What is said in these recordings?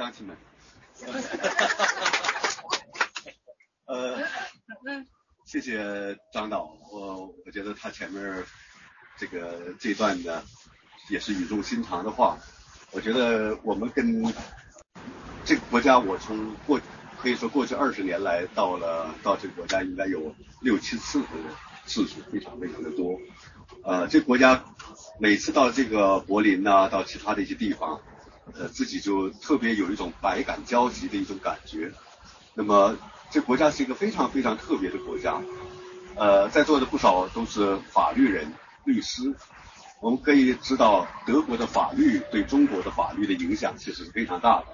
乡亲们，呃，谢谢张导，我我觉得他前面这个这段呢也是语重心长的话，我觉得我们跟这个国家，我从过可以说过去二十年来到了到这个国家应该有六七次的次数，非常非常的多。呃，这个国家每次到这个柏林呐、到其他的一些地方，呃，自己就特别有一种百感交集的一种感觉。那么，这国家是一个非常非常特别的国家。呃，在座的不少都是法律人、律师，我们可以知道，德国的法律对中国的法律的影响其实是非常大的。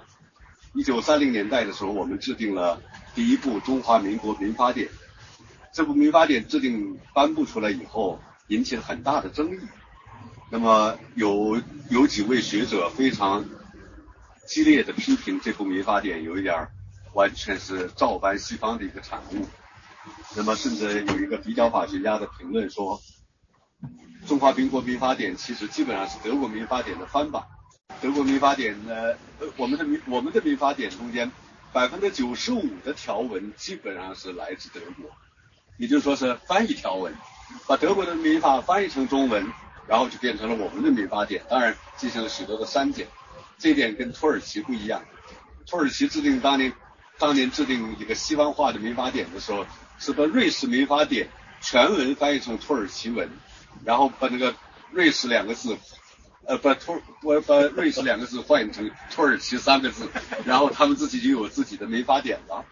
一九三零年代的时候，我们制定了第一部《中华民国民法典》。这部民法典制定颁布出来以后，引起了很大的争议。那么有有几位学者非常激烈的批评这部民法典，有一点儿完全是照搬西方的一个产物。那么甚至有一个比较法学家的评论说，中华民国民法典其实基本上是德国民法典的翻版。德国民法典呢，我们的民我们的民法典中间百分之九十五的条文基本上是来自德国，也就是说是翻译条文，把德国的民法翻译成中文，然后就变成了我们的民法典。当然进行了许多的删减，这点跟土耳其不一样。土耳其制定当年当年制定一个西方化的民法典的时候，是把瑞士民法典全文翻译成土耳其文，然后把那个瑞士两个字。呃，把土我把瑞士两个字换成土耳其三个字，然后他们自己就有自己的民法典了。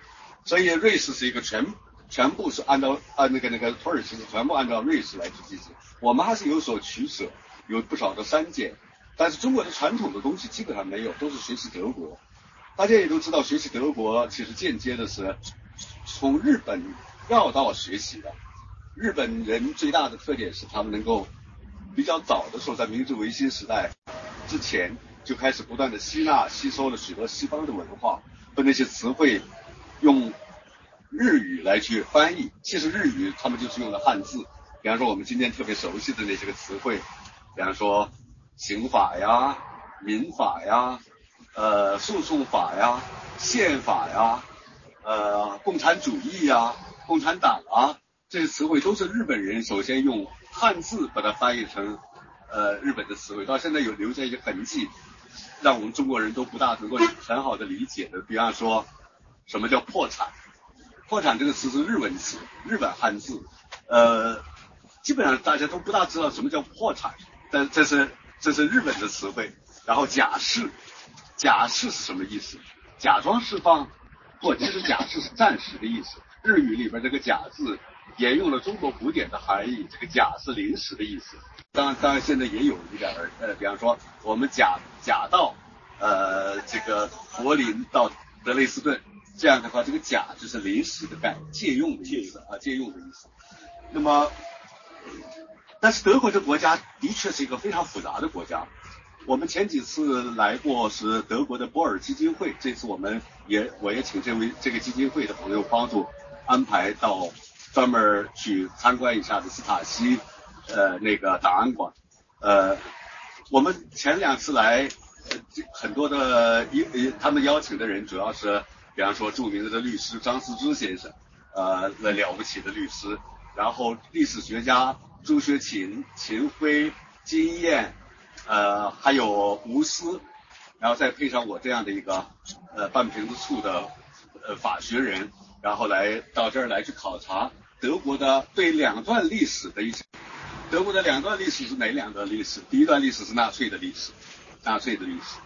所以瑞士是一个全全部是按照按那个那个土耳其是全部按照瑞士来去进行。我们还是有所取舍，有不少的删减，但是中国的传统的东西基本上没有，都是学习德国。大家也都知道，学习德国其实间接的是从日本绕道学习的。日本人最大的特点是他们能够。比较早的时候，在明治维新时代之前，就开始不断的吸纳、吸收了许多西方的文化，和那些词汇用日语来去翻译。其实日语他们就是用的汉字，比方说我们今天特别熟悉的那些个词汇，比方说刑法呀、民法呀、呃诉讼法呀、宪法呀、呃共产主义呀、共产党啊，这些词汇都是日本人首先用。汉字把它翻译成，呃，日本的词汇，到现在有留下一些痕迹，让我们中国人都不大能够很好的理解的。比方说，什么叫破产？破产这个词是日文词，日本汉字，呃，基本上大家都不大知道什么叫破产，但这是这是日本的词汇。然后假释，假释是什么意思？假装释放，或其实假释是暂时的意思。日语里边这个假字。沿用了中国古典的含义，这个“假”是临时的意思。当然，当然现在也有一点儿，呃，比方说我们假假到，呃，这个柏林到德累斯顿，这样的话，这个“假”就是临时的概借用的意思啊，借用的意思。那么，但是德国这国家的确是一个非常复杂的国家。我们前几次来过是德国的波尔基金会，这次我们也我也请这位这个基金会的朋友帮助安排到。专门去参观一下的斯塔西，呃，那个档案馆，呃，我们前两次来，很多的一他们邀请的人主要是，比方说著名的律师张思之先生，呃，那了不起的律师，然后历史学家朱学勤、秦晖、金燕，呃，还有吴思，然后再配上我这样的一个，呃，半瓶子醋的，呃，法学人，然后来到这儿来去考察。德国的对两段历史的一些，德国的两段历史是哪两段历史？第一段历史是纳粹的历史，纳粹的历史。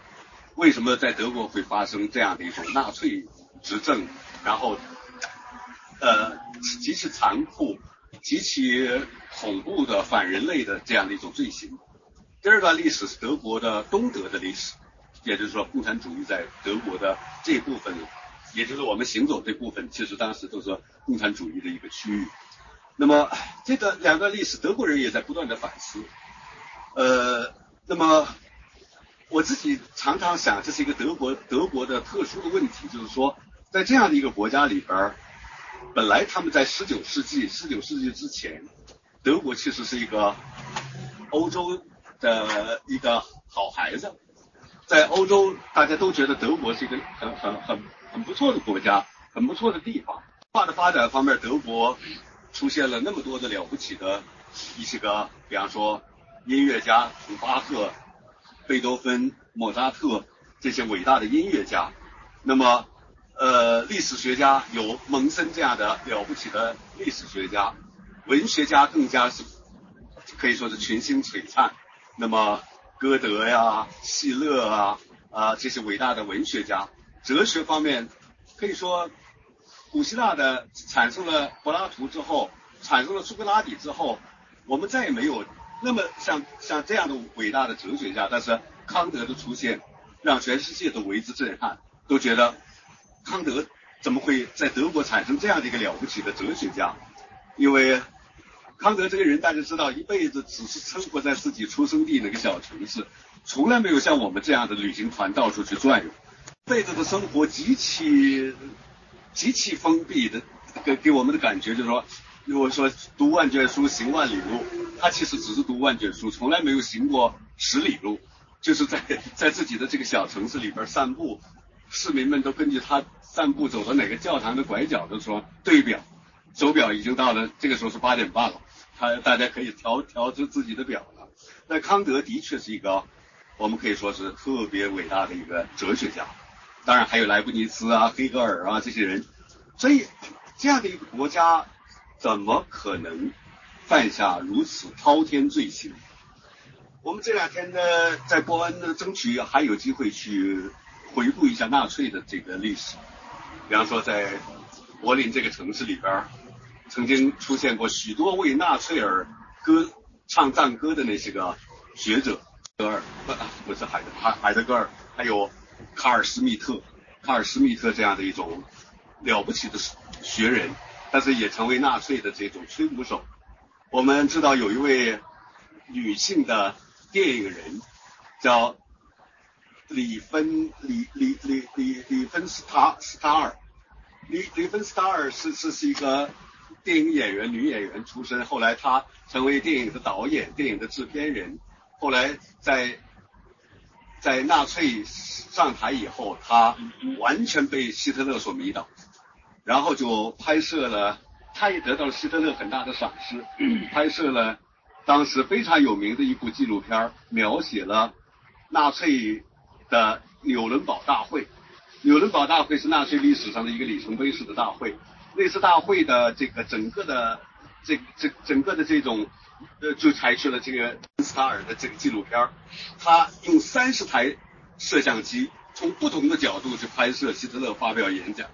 为什么在德国会发生这样的一种纳粹执政，然后，呃，极其残酷、极其恐怖的反人类的这样的一种罪行？第二段历史是德国的东德的历史，也就是说共产主义在德国的这部分。也就是我们行走这部分，其实当时都是共产主义的一个区域。那么这个两段历史，德国人也在不断的反思。呃，那么我自己常常想，这是一个德国德国的特殊的问题，就是说，在这样的一个国家里边儿，本来他们在十九世纪十九世纪之前，德国其实是一个欧洲的一个好孩子。在欧洲，大家都觉得德国是一个很很很很不错的国家，很不错的地方。化的发展方面，德国出现了那么多的了不起的一些个，比方说音乐家，从巴赫、贝多芬、莫扎特这些伟大的音乐家。那么，呃，历史学家有蒙森这样的了不起的历史学家，文学家更加是可以说是群星璀璨。那么，歌德呀、希勒啊啊这些伟大的文学家，哲学方面可以说。古希腊的产生了柏拉图之后，产生了苏格拉底之后，我们再也没有那么像像这样的伟大的哲学家。但是康德的出现，让全世界都为之震撼，都觉得康德怎么会在德国产生这样的一个了不起的哲学家？因为康德这个人，大家知道，一辈子只是生活在自己出生地那个小城市，从来没有像我们这样的旅行团到处去转悠，一辈子的生活极其。极其封闭的，给给我们的感觉就是说，如果说读万卷书行万里路，他其实只是读万卷书，从来没有行过十里路，就是在在自己的这个小城市里边散步，市民们都根据他散步走到哪个教堂的拐角的时候对表，手表已经到了这个时候是八点半了，他大家可以调调出自己的表了。那康德的确是一个，我们可以说是特别伟大的一个哲学家。当然还有莱布尼茨啊、黑格尔啊这些人，所以这样的一个国家怎么可能犯下如此滔天罪行？我们这两天呢，在波恩呢，争取还有机会去回顾一下纳粹的这个历史。比方说，在柏林这个城市里边，曾经出现过许多为纳粹而歌唱赞歌的那些个学者，格尔不不是海德海海德格尔，还有。卡尔施密特，卡尔施密特这样的一种了不起的学人，但是也成为纳粹的这种吹鼓手。我们知道有一位女性的电影人叫里芬里里里里里芬斯塔斯塔尔，里里芬斯塔尔是是是一个电影演员女演员出身，后来她成为电影的导演、电影的制片人，后来在。在纳粹上台以后，他完全被希特勒所迷倒，然后就拍摄了，他也得到了希特勒很大的赏识，拍摄了当时非常有名的一部纪录片，描写了纳粹的纽伦堡大会。纽伦堡大会是纳粹历史上的一个里程碑式的大会，那次大会的这个整个的这这整个的这种。呃，就采取了这个斯塔尔的这个纪录片他用三十台摄像机从不同的角度去拍摄希特勒发表演讲，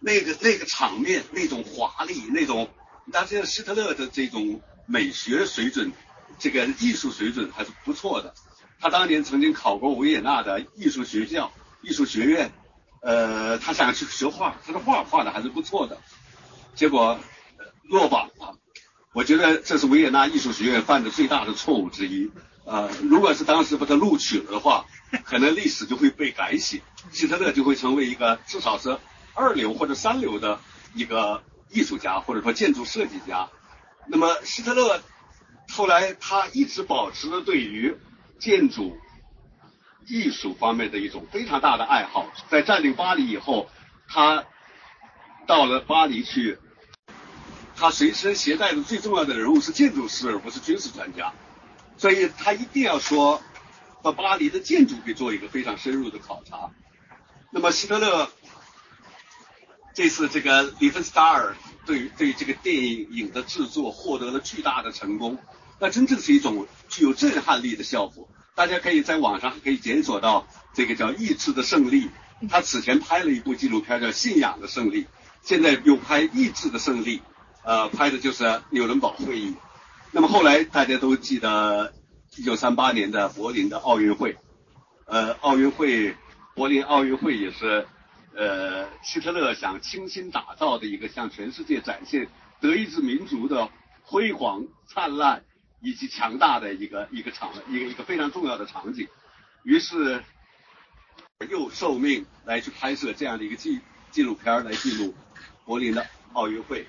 那个那个场面，那种华丽，那种，但是希特勒的这种美学水准，这个艺术水准还是不错的。他当年曾经考过维也纳的艺术学校、艺术学院，呃，他想去学画，他的画画的还是不错的，结果落榜了。我觉得这是维也纳艺术学院犯的最大的错误之一。呃，如果是当时把他录取了的话，可能历史就会被改写，希特勒就会成为一个至少是二流或者三流的一个艺术家或者说建筑设计家。那么希特勒后来他一直保持着对于建筑艺术方面的一种非常大的爱好。在占领巴黎以后，他到了巴黎去。他随身携带的最重要的人物是建筑师，而不是军事专家，所以他一定要说把巴黎的建筑给做一个非常深入的考察。那么希特勒这次这个里芬斯塔尔对对这个电影的制作获得了巨大的成功，那真正是一种具有震撼力的效果。大家可以在网上可以检索到这个叫《意志的胜利》，他此前拍了一部纪录片叫《信仰的胜利》，现在又拍《意志的胜利》。呃，拍的就是纽伦堡会议。那么后来大家都记得一九三八年的柏林的奥运会，呃，奥运会，柏林奥运会也是呃希特勒想倾心打造的一个向全世界展现德意志民族的辉煌、灿烂以及强大的一个一个场一个一个非常重要的场景。于是又受命来去拍摄这样的一个纪纪录片来记录柏林的奥运会。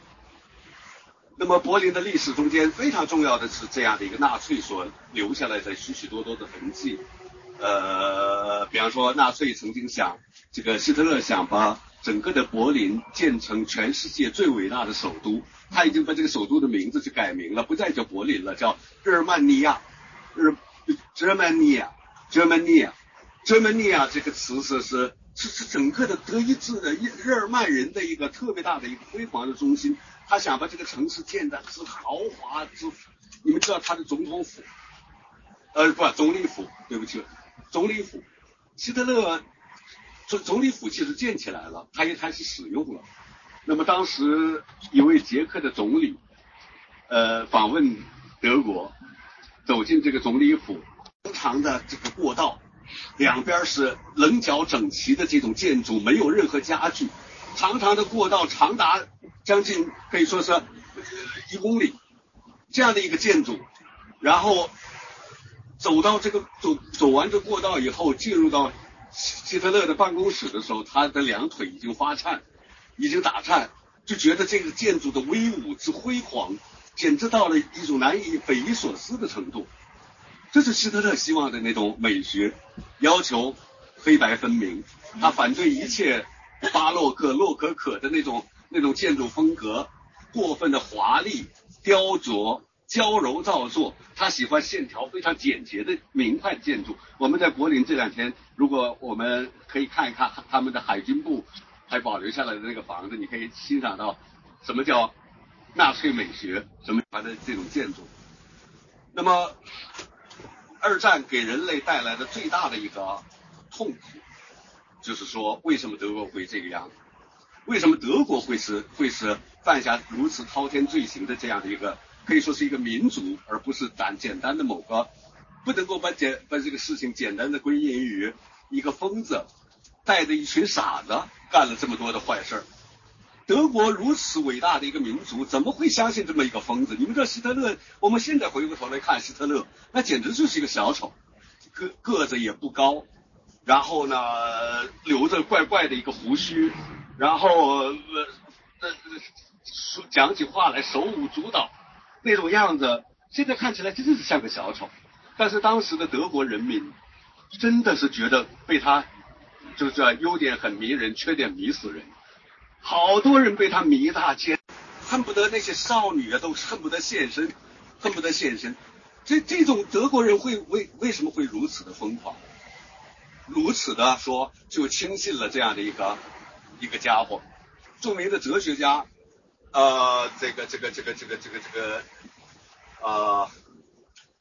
那么柏林的历史中间非常重要的是这样的一个纳粹所留下来的许许多多的痕迹。呃，比方说纳粹曾经想，这个希特勒想把整个的柏林建成全世界最伟大的首都，他已经把这个首都的名字就改名了，不再叫柏林了，叫日耳曼尼亚，日 Germania，Germania，Germania 这个词是是是是整个的德意志的日日耳曼人的一个特别大的一个辉煌的中心，他想把这个城市建的之豪华之，你们知道他的总统府，呃不总理府，对不起。总理府，希特勒总总理府其实建起来了，他也开始使用了。那么当时一位捷克的总理，呃，访问德国，走进这个总理府，长长的这个过道，两边是棱角整齐的这种建筑，没有任何家具，长长的过道长达将近可以说是一公里，这样的一个建筑，然后。走到这个走走完这过道以后，进入到希特勒的办公室的时候，他的两腿已经发颤，已经打颤，就觉得这个建筑的威武之辉煌，简直到了一种难以匪夷所思的程度。这是希特勒希望的那种美学，要求黑白分明，他反对一切巴洛克、洛可可的那种那种建筑风格，过分的华丽、雕琢。娇柔造作，他喜欢线条非常简洁的明快建筑。我们在柏林这两天，如果我们可以看一看他们的海军部还保留下来的那个房子，你可以欣赏到什么叫纳粹美学，什么的这种建筑。那么，二战给人类带来的最大的一个痛苦，就是说为什么德国会这个样子？为什么德国会是会是犯下如此滔天罪行的这样的一个？可以说是一个民族，而不是单简单的某个，不能够把简把这个事情简单的归因于一个疯子带着一群傻子干了这么多的坏事儿。德国如此伟大的一个民族，怎么会相信这么一个疯子？你们知道希特勒？我们现在回过头来看希特勒，那简直就是一个小丑，个个子也不高，然后呢留着怪怪的一个胡须，然后呃呃说讲起话来手舞足蹈。那种样子，现在看起来真的是像个小丑，但是当时的德国人民真的是觉得被他就是优点很迷人，缺点迷死人，好多人被他迷大街，恨不得那些少女啊都恨不得现身，恨不得现身。这这种德国人会为为什么会如此的疯狂，如此的说就轻信了这样的一个一个家伙，著名的哲学家。呃，这个这个这个这个这个这个，呃，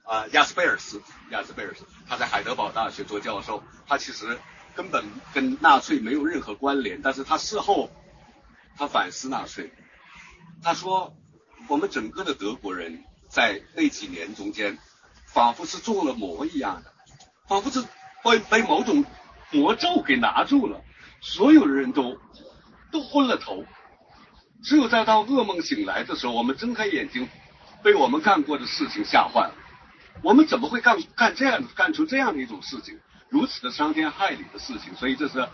啊，亚斯贝尔斯，亚斯贝尔斯，他在海德堡大学做教授，他其实根本跟纳粹没有任何关联，但是他事后他反思纳粹，他说我们整个的德国人在那几年中间，仿佛是中了魔一样的，仿佛是被被某种魔咒给拿住了，所有的人都都昏了头。只有在到噩梦醒来的时候，我们睁开眼睛，被我们干过的事情吓坏了。我们怎么会干干这样干出这样的一种事情，如此的伤天害理的事情？所以这是，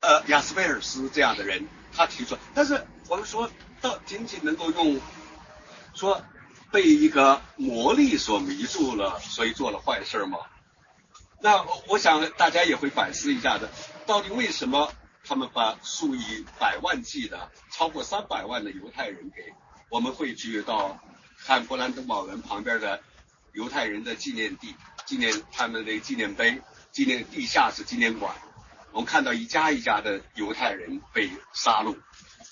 呃，亚斯贝尔斯这样的人他提出。但是我们说到仅仅能够用说被一个魔力所迷住了，所以做了坏事吗？那我想大家也会反思一下的，到底为什么？他们把数以百万计的、超过三百万的犹太人给我们汇聚到汉勃兰登堡门旁边的犹太人的纪念地，纪念他们的纪念碑、纪念地下室纪念馆。我们看到一家一家的犹太人被杀戮，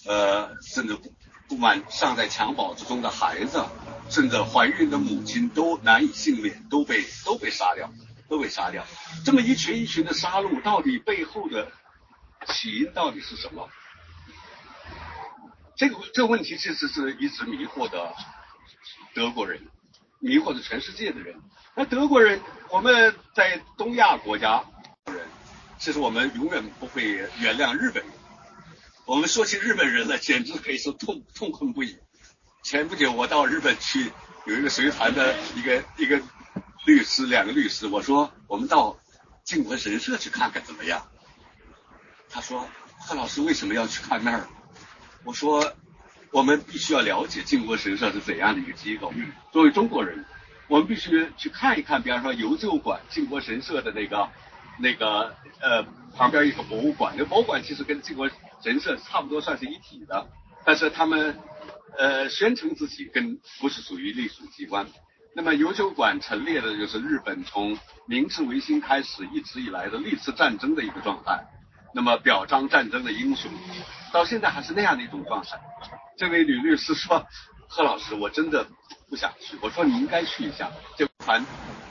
呃，甚至不满尚在襁褓之中的孩子，甚至怀孕的母亲都难以幸免，都被都被杀掉，都被杀掉。这么一群一群的杀戮，到底背后的？起因到底是什么？这个这个问题其实是一直迷惑的德国人，迷惑着全世界的人。那德国人，我们在东亚国家人，其实我们永远不会原谅日本人。我们说起日本人呢，简直可以说痛痛恨不已。前不久我到日本去，有一个随团的一个一个律师，两个律师，我说我们到靖国神社去看看怎么样？他说：“贺老师为什么要去看那儿？”我说：“我们必须要了解靖国神社是怎样的一个机构。作为中国人，我们必须去看一看，比方说邮政馆、靖国神社的那个那个呃旁边一个博物馆，那博物馆其实跟靖国神社差不多算是一体的，但是他们呃宣称自己跟不是属于隶属机关。那么邮政馆陈列的就是日本从明治维新开始一直以来的历次战争的一个状态，那么表彰战争的英雄，到现在还是那样的一种状态。这位吕律师说：“贺老师，我真的不想去。”我说：“你应该去一下。”这团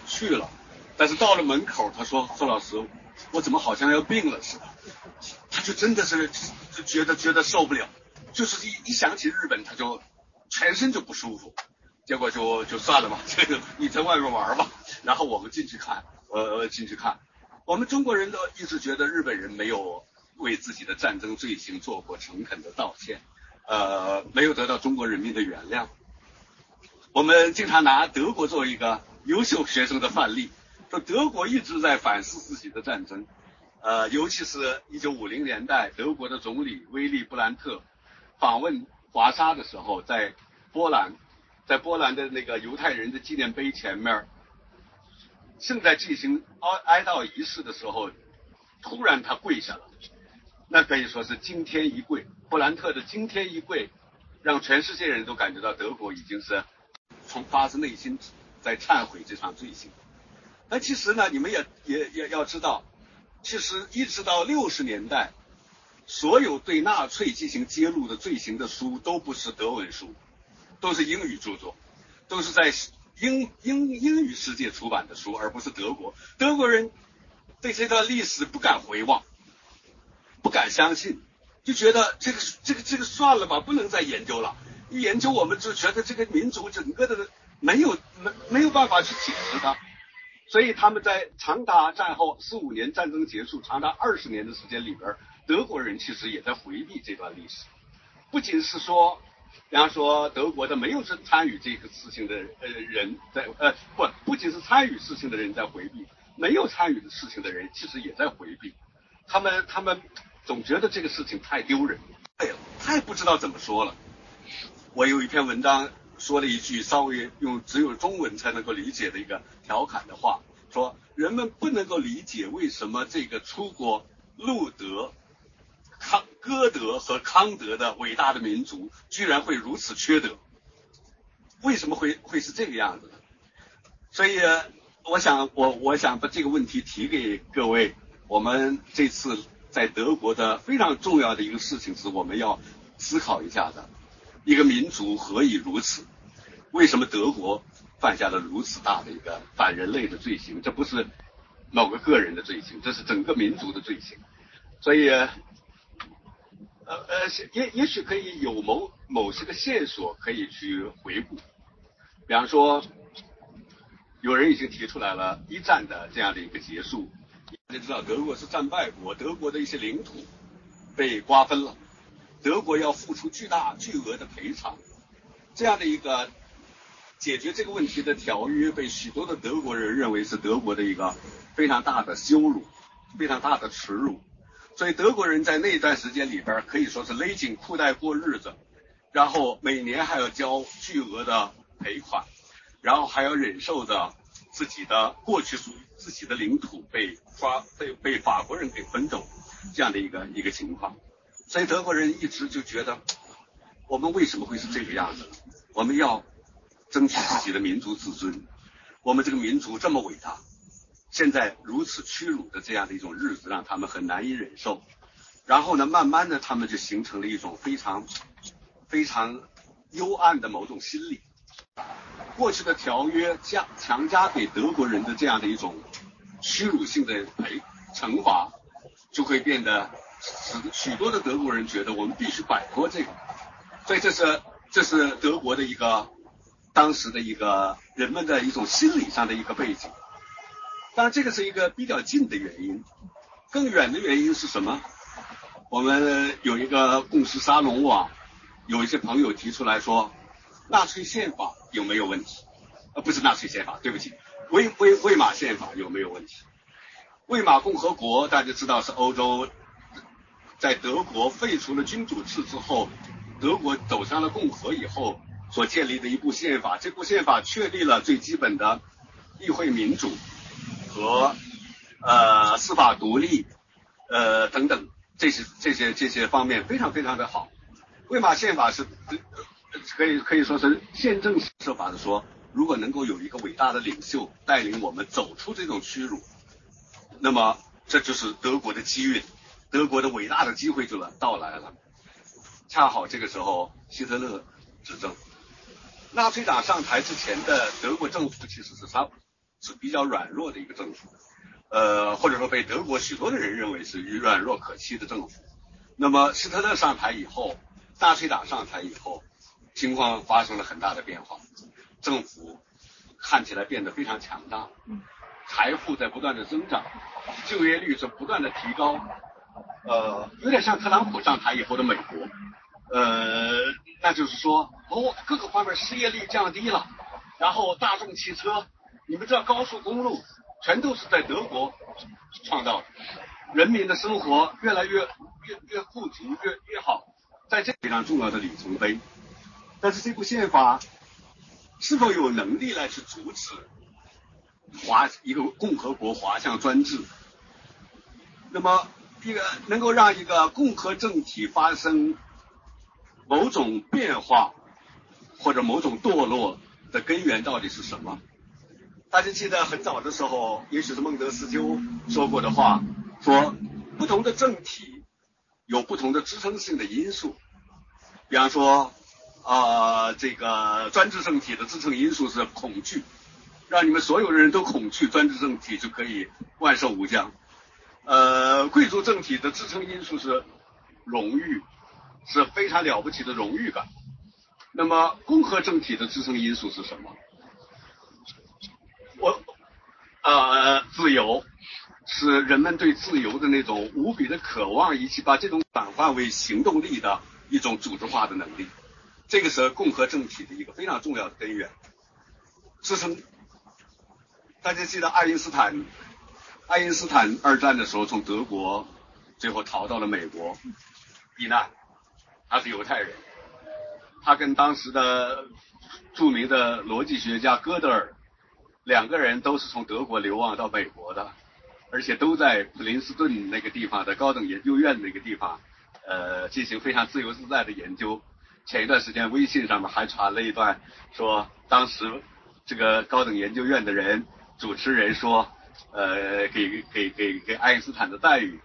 去了，但是到了门口，他说：“贺老师，我怎么好像要病了似的？”他就真的是就觉得觉得受不了，就是一一想起日本，他就全身就不舒服。结果就就算了吧，这个你在外面玩吧。然后我们进去看，呃，进去看。我们中国人都一直觉得日本人没有为自己的战争罪行做过诚恳的道歉，呃，没有得到中国人民的原谅。我们经常拿德国作为一个优秀学生的范例，说德国一直在反思自己的战争，呃，尤其是一九五零年代，德国的总理威利布兰特访问华沙的时候，在波兰。在波兰的那个犹太人的纪念碑前面，正在进行哀哀悼仪式的时候，突然他跪下了，那可以说是惊天一跪。布兰特的惊天一跪，让全世界人都感觉到德国已经是从发自内心在忏悔这场罪行。那其实呢，你们也也也要知道，其实一直到六十年代，所有对纳粹进行揭露的罪行的书都不是德文书。都是英语著作，都是在英英英语世界出版的书，而不是德国。德国人对这段历史不敢回望，不敢相信，就觉得这个这个这个算了吧，不能再研究了。一研究，我们就觉得这个民族整个的没有没没有办法去解释它。所以他们在长达战后四五年战争结束，长达二十年的时间里边，德国人其实也在回避这段历史，不仅是说。比方说，德国的没有参参与这个事情的呃人在呃不不仅是参与事情的人在回避，没有参与的事情的人其实也在回避。他们他们总觉得这个事情太丢人，哎呀，太不知道怎么说了。我有一篇文章说了一句稍微用只有中文才能够理解的一个调侃的话，说人们不能够理解为什么这个出国路德。歌德和康德的伟大的民族居然会如此缺德，为什么会会是这个样子呢？所以我想我我想把这个问题提给各位。我们这次在德国的非常重要的一个事情是我们要思考一下的，一个民族何以如此？为什么德国犯下了如此大的一个反人类的罪行？这不是某个个人的罪行，这是整个民族的罪行。所以。呃呃，也也许可以有某某些个线索可以去回顾，比方说，有人已经提出来了一战的这样的一个结束，大家知道德国是战败国，德国的一些领土被瓜分了，德国要付出巨大巨额的赔偿，这样的一个解决这个问题的条约，被许多的德国人认为是德国的一个非常大的羞辱，非常大的耻辱。所以德国人在那段时间里边可以说是勒紧裤带过日子，然后每年还要交巨额的赔款，然后还要忍受着自己的过去属于自己的领土被抓被被法国人给分走这样的一个一个情况。所以德国人一直就觉得，我们为什么会是这个样子？我们要争取自己的民族自尊，我们这个民族这么伟大。现在如此屈辱的这样的一种日子，让他们很难以忍受。然后呢，慢慢的，他们就形成了一种非常非常幽暗的某种心理。过去的条约加强加给德国人的这样的一种屈辱性的赔惩罚，就会变得使许多的德国人觉得我们必须摆脱这个。所以这是这是德国的一个当时的一个人们的一种心理上的一个背景。当然，这个是一个比较近的原因，更远的原因是什么？我们有一个共识沙龙网，有一些朋友提出来说，纳粹宪法有没有问题？呃，不是纳粹宪法，对不起，魏魏魏玛宪法有没有问题？魏玛共和国大家知道是欧洲在德国废除了君主制之后，德国走向了共和以后所建立的一部宪法。这部宪法确立了最基本的议会民主和呃司法独立呃等等这些这些这些方面非常非常的好。魏玛宪法是可以可以说是宪政设法的说，如果能够有一个伟大的领袖带领我们走出这种屈辱，那么这就是德国的机遇，德国的伟大的机会就来到来了。恰好这个时候希特勒执政，纳粹党上台之前的德国政府其实是稍是比较软弱的一个政府，呃或者说被德国许多的人认为是软弱可欺的政府。那么希特勒上台以后，纳粹党上台以后，情况发生了很大的变化，政府看起来变得非常强大，财富在不断的增长，就业率是不断的提高，呃有点像特朗普上台以后的美国。呃，那就是说，哦，各个方面失业率降低了，然后大众汽车，你们知道高速公路全都是在德国创造的，人民的生活越来越越越富足，越越好，在这非常重要的里程碑。但是这部宪法是否有能力来去阻止华一个共和国滑向专制？那么一个能够让一个共和政体发生？某种变化或者某种堕落的根源到底是什么？大家记得很早的时候，也许是孟德斯鸠说过的话，说不同的政体有不同的支撑性的因素。比方说，啊，这个专制政体的支撑因素是恐惧，让你们所有的人都恐惧专制政体就可以万寿无疆。呃，贵族政体的支撑因素是荣誉。是非常了不起的荣誉感。那么，共和政体的支撑因素是什么？我，呃，自由是人们对自由的那种无比的渴望，以及把这种转化为行动力的一种组织化的能力。这个是共和政体的一个非常重要的根源。支撑，大家记得爱因斯坦，爱因斯坦二战的时候从德国最后逃到了美国避难。他是犹太人，他跟当时的著名的逻辑学家哥德尔两个人都是从德国流亡到美国的，而且都在普林斯顿那个地方的高等研究院那个地方，呃，进行非常自由自在的研究。前一段时间微信上面还传了一段，说当时这个高等研究院的人主持人说，呃，给给给给爱因斯坦的待遇，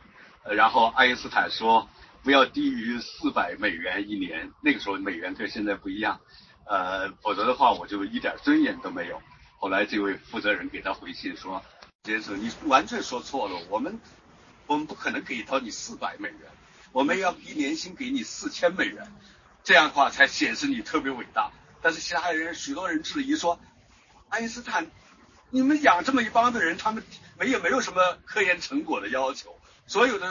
呃然后爱因斯坦说。不要低于四百美元一年，那个时候美元跟现在不一样，呃，否则的话我就一点尊严都没有。后来这位负责人给他回信说：“先生，你完全说错了，我们我们不可能给到你四百美元，我们要一年薪给你四千美元，这样的话才显示你特别伟大。”但是其他人许多人质疑说：“爱因斯坦，你们养这么一帮的人，他们没有没有什么科研成果的要求，所有的。”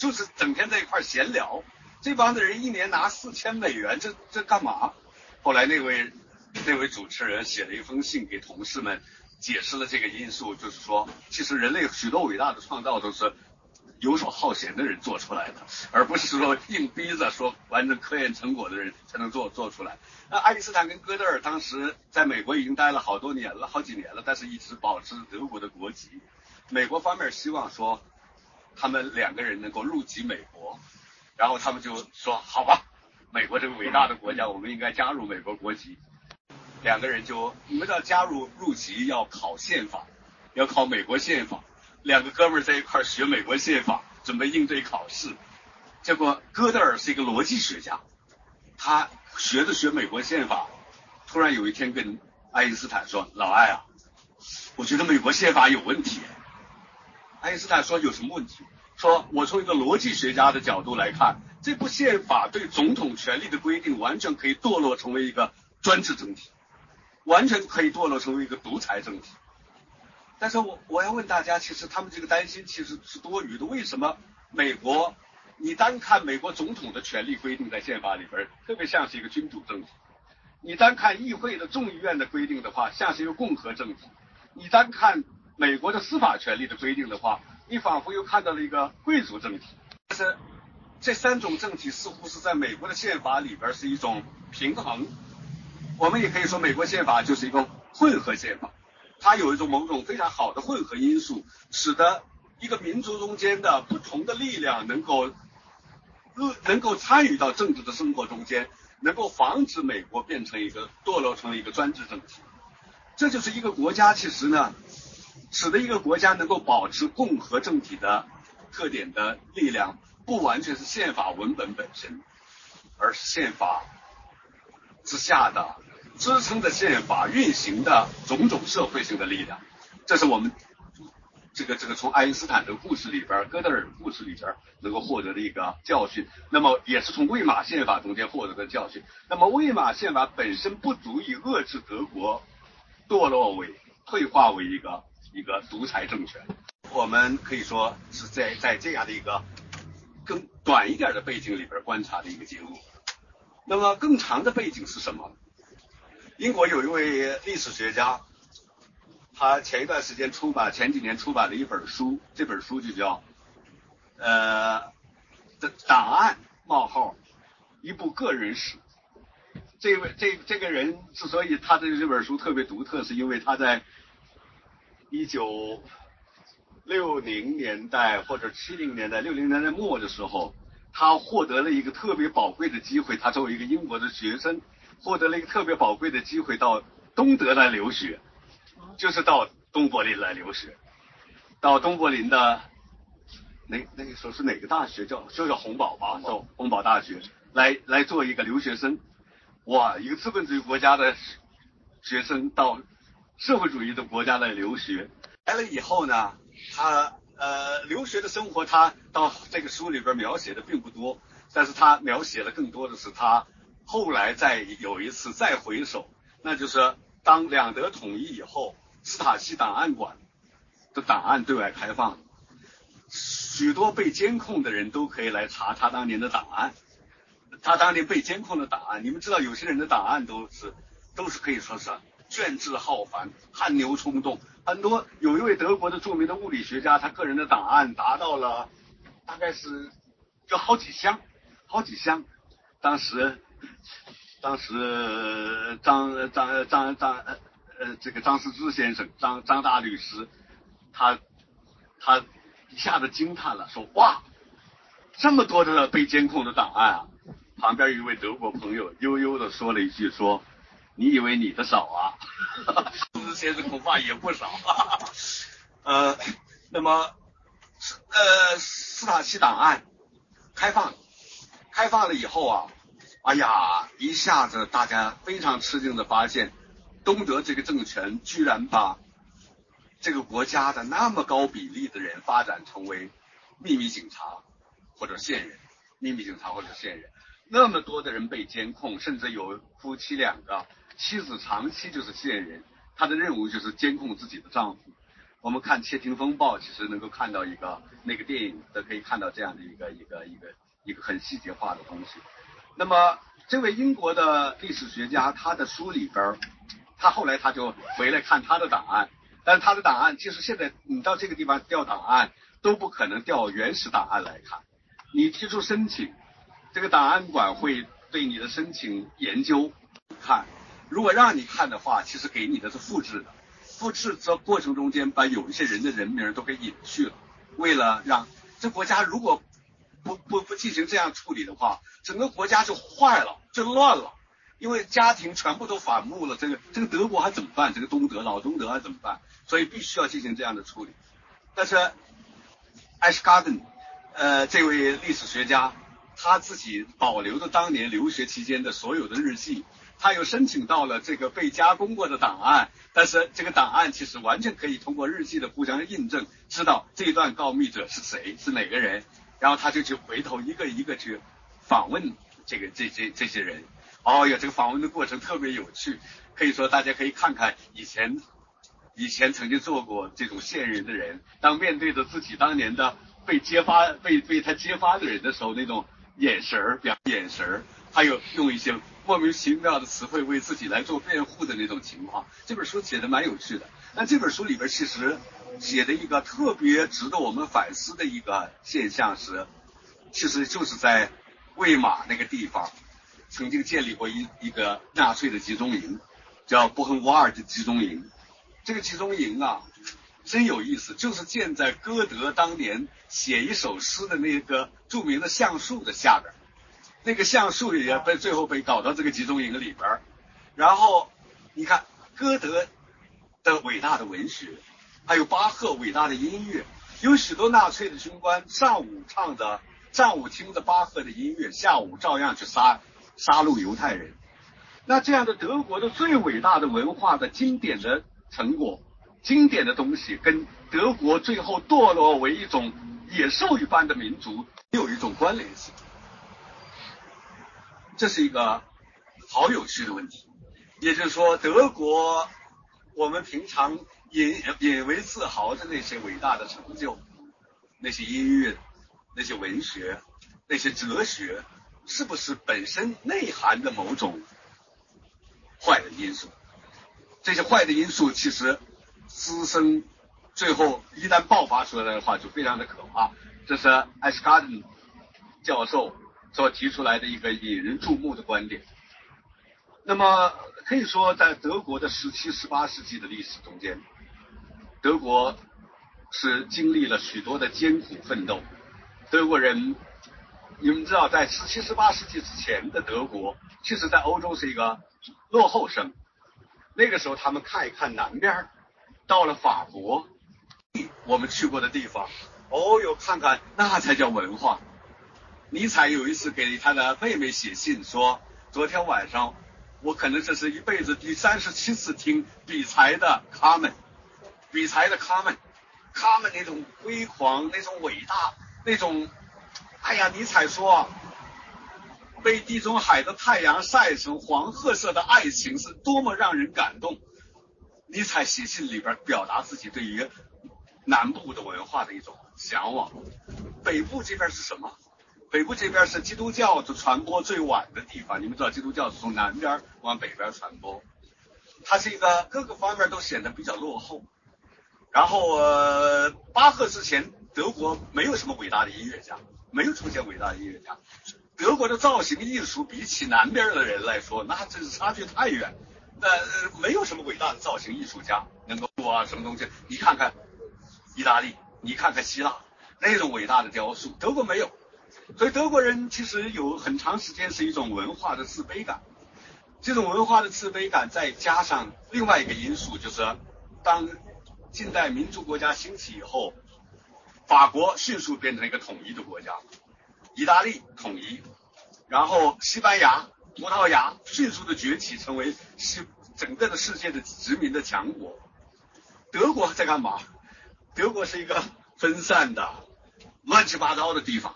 就是整天在一块闲聊，这帮的人一年拿四千美元，这这干嘛？后来那位那位主持人写了一封信给同事们，解释了这个因素，就是说，其实人类许多伟大的创造都是游手好闲的人做出来的，而不是说硬逼着说完成科研成果的人才能做做出来。那爱因斯坦跟哥德尔当时在美国已经待了好多年了，好几年了，但是一直保持德国的国籍。美国方面希望说。他们两个人能够入籍美国，然后他们就说：“好吧，美国这个伟大的国家，我们应该加入美国国籍。”两个人就，你们知道加入入籍要考宪法，要考美国宪法。两个哥们在一块儿学美国宪法，准备应对考试。结果戈德尔是一个逻辑学家，他学着学美国宪法，突然有一天跟爱因斯坦说：“老爱啊，我觉得美国宪法有问题。”爱因斯坦说有什么问题？说我从一个逻辑学家的角度来看，这部宪法对总统权力的规定完全可以堕落成为一个专制政体，完全可以堕落成为一个独裁政体。但是我我要问大家，其实他们这个担心其实是多余的。为什么美国？你单看美国总统的权力规定在宪法里边，特别像是一个君主政体；你单看议会的众议院的规定的话，像是一个共和政体；你单看。美国的司法权利的规定的话，你仿佛又看到了一个贵族政体。但是这三种政体似乎是在美国的宪法里边是一种平衡，我们也可以说美国宪法就是一个混合宪法，它有一种某种非常好的混合因素，使得一个民族中间的不同的力量能够能够参与到政治的生活中间，能够防止美国变成一个堕落成一个专制政体。这就是一个国家其实呢，使得一个国家能够保持共和政体的特点的力量，不完全是宪法文本本身，而是宪法之下的支撑着宪法运行的种种社会性的力量。这是我们这个这个从爱因斯坦的故事里边、哥德尔故事里边能够获得的一个教训。那么也是从魏玛宪法中间获得的教训。那么魏玛宪法本身不足以遏制德国。堕落为退化为一个一个独裁政权，我们可以说是在在这样的一个更短一点的背景里边观察的一个结果。那么更长的背景是什么？英国有一位历史学家，他前一段时间出版前几年出版了一本书，这本书就叫呃的档案冒号一部个人史。这位这这个人之所以他的这本书特别独特，是因为他在一九六零年代或者七零年代、六零年代末的时候，他获得了一个特别宝贵的机会。他作为一个英国的学生，获得了一个特别宝贵的机会，到东德来留学，就是到东柏林来留学，到东柏林的那那个时候是哪个大学？叫就叫洪堡吧，叫洪堡大学，来来做一个留学生。哇，一个资本主义国家的学生到社会主义的国家来留学，来了以后呢，他呃留学的生活，他到这个书里边描写的并不多，但是他描写的更多的是他后来再有一次再回首，那就是当两德统一以后，斯塔西档案馆的档案对外开放，许多被监控的人都可以来查他当年的档案。他当年被监控的档案，你们知道，有些人的档案都是都是可以说是卷帙浩繁、汗牛充栋。很多有一位德国的著名的物理学家，他个人的档案达到了大概是就好几箱，好几箱。当时 当时张张张张呃呃这个张思之先生，张张大律师，他他一下子惊叹了，说哇，这么多的被监控的档案啊！旁边一位德国朋友悠悠的说了一句：“说你以为你的少啊？苏先生恐怕也不少。呃，那么呃斯塔西档案开放，开放了以后啊，哎呀，一下子大家非常吃惊的发现，东德这个政权居然把这个国家的那么高比例的人发展成为秘密警察或者线人，秘密警察或者线人。”那么多的人被监控，甚至有夫妻两个，妻子长期就是线人，她的任务就是监控自己的丈夫。我们看《窃听风暴》，其实能够看到一个那个电影都可以看到这样的一个一个一个一个很细节化的东西。那么这位英国的历史学家，他的书里边，他后来他就回来看他的档案，但是他的档案其实现在你到这个地方调档案都不可能调原始档案来看，你提出申请。这个档案馆会对你的申请研究看，如果让你看的话，其实给你的是复制的，复制这过程中间把有一些人的人名都给隐去了，为了让这国家如果不不不进行这样处理的话，整个国家就坏了，就乱了，因为家庭全部都反目了，这个这个德国还怎么办？这个东德老东德还怎么办？所以必须要进行这样的处理。但是艾什加登，呃，这位历史学家。他自己保留的当年留学期间的所有的日记，他又申请到了这个被加工过的档案，但是这个档案其实完全可以通过日记的互相印证，知道这一段告密者是谁，是哪个人，然后他就去回头一个一个去访问这个这这这些人。哦哟，这个访问的过程特别有趣，可以说大家可以看看以前以前曾经做过这种线人的人，当面对着自己当年的被揭发被被他揭发的人的时候，那种。眼神儿，表眼神儿，还有用一些莫名其妙的词汇为自己来做辩护的那种情况。这本书写的蛮有趣的。那这本书里边其实写的一个特别值得我们反思的一个现象是，其实就是在魏玛那个地方，曾经建立过一一个纳粹的集中营，叫布亨瓦尔的集中营。这个集中营啊，真有意思，就是建在歌德当年写一首诗的那个著名的橡树的下边。那个橡树也被最后被搞到这个集中营里边然后你看歌德的伟大的文学，还有巴赫伟大的音乐，有许多纳粹的军官上午唱着。上午听着巴赫的音乐，下午照样去杀杀戮犹太人。那这样的德国的最伟大的文化的经典的成果、经典的东西，跟德国最后堕落为一种野兽一般的民族有一种关联性。这是一个好有趣的问题。也就是说，德国我们平常引引为自豪的那些伟大的成就，那些音乐。那些文学、那些哲学，是不是本身内涵的某种坏的因素？这些坏的因素其实滋生，最后一旦爆发出来的话，就非常的可怕。这是艾斯卡顿教授所提出来的一个引人注目的观点。那么可以说，在德国的十七、十八世纪的历史中间，德国是经历了许多的艰苦奋斗。德国人，你们知道，在十七、十八世纪之前的德国，其实，在欧洲是一个落后生。那个时候，他们看一看南边，到了法国，我们去过的地方，哦哟，看看那才叫文化。尼采有一次给他的妹妹写信说：“昨天晚上，我可能这是一辈子第三十七次听比才的《卡门》，比才的《卡门》，卡门那种辉煌，那种伟大。”那种，哎呀，尼采说，被地中海的太阳晒成黄褐色的爱情是多么让人感动。尼采写信里边表达自己对于南部的文化的一种向往。北部这边是什么？北部这边是基督教的传播最晚的地方。你们知道，基督教是从南边往北边传播，它是一个各个方面都显得比较落后。然后，呃，巴赫之前。德国没有什么伟大的音乐家，没有出现伟大的音乐家。德国的造型艺术比起南边的人来说，那真是差距太远。那没有什么伟大的造型艺术家能够做啊什么东西。你看看意大利，你看看希腊那种伟大的雕塑，德国没有。所以德国人其实有很长时间是一种文化的自卑感。这种文化的自卑感再加上另外一个因素，就是当近代民族国家兴起以后。法国迅速变成一个统一的国家，意大利统一，然后西班牙、葡萄牙迅速的崛起，成为世整个的世界的殖民的强国。德国在干嘛？德国是一个分散的、乱七八糟的地方。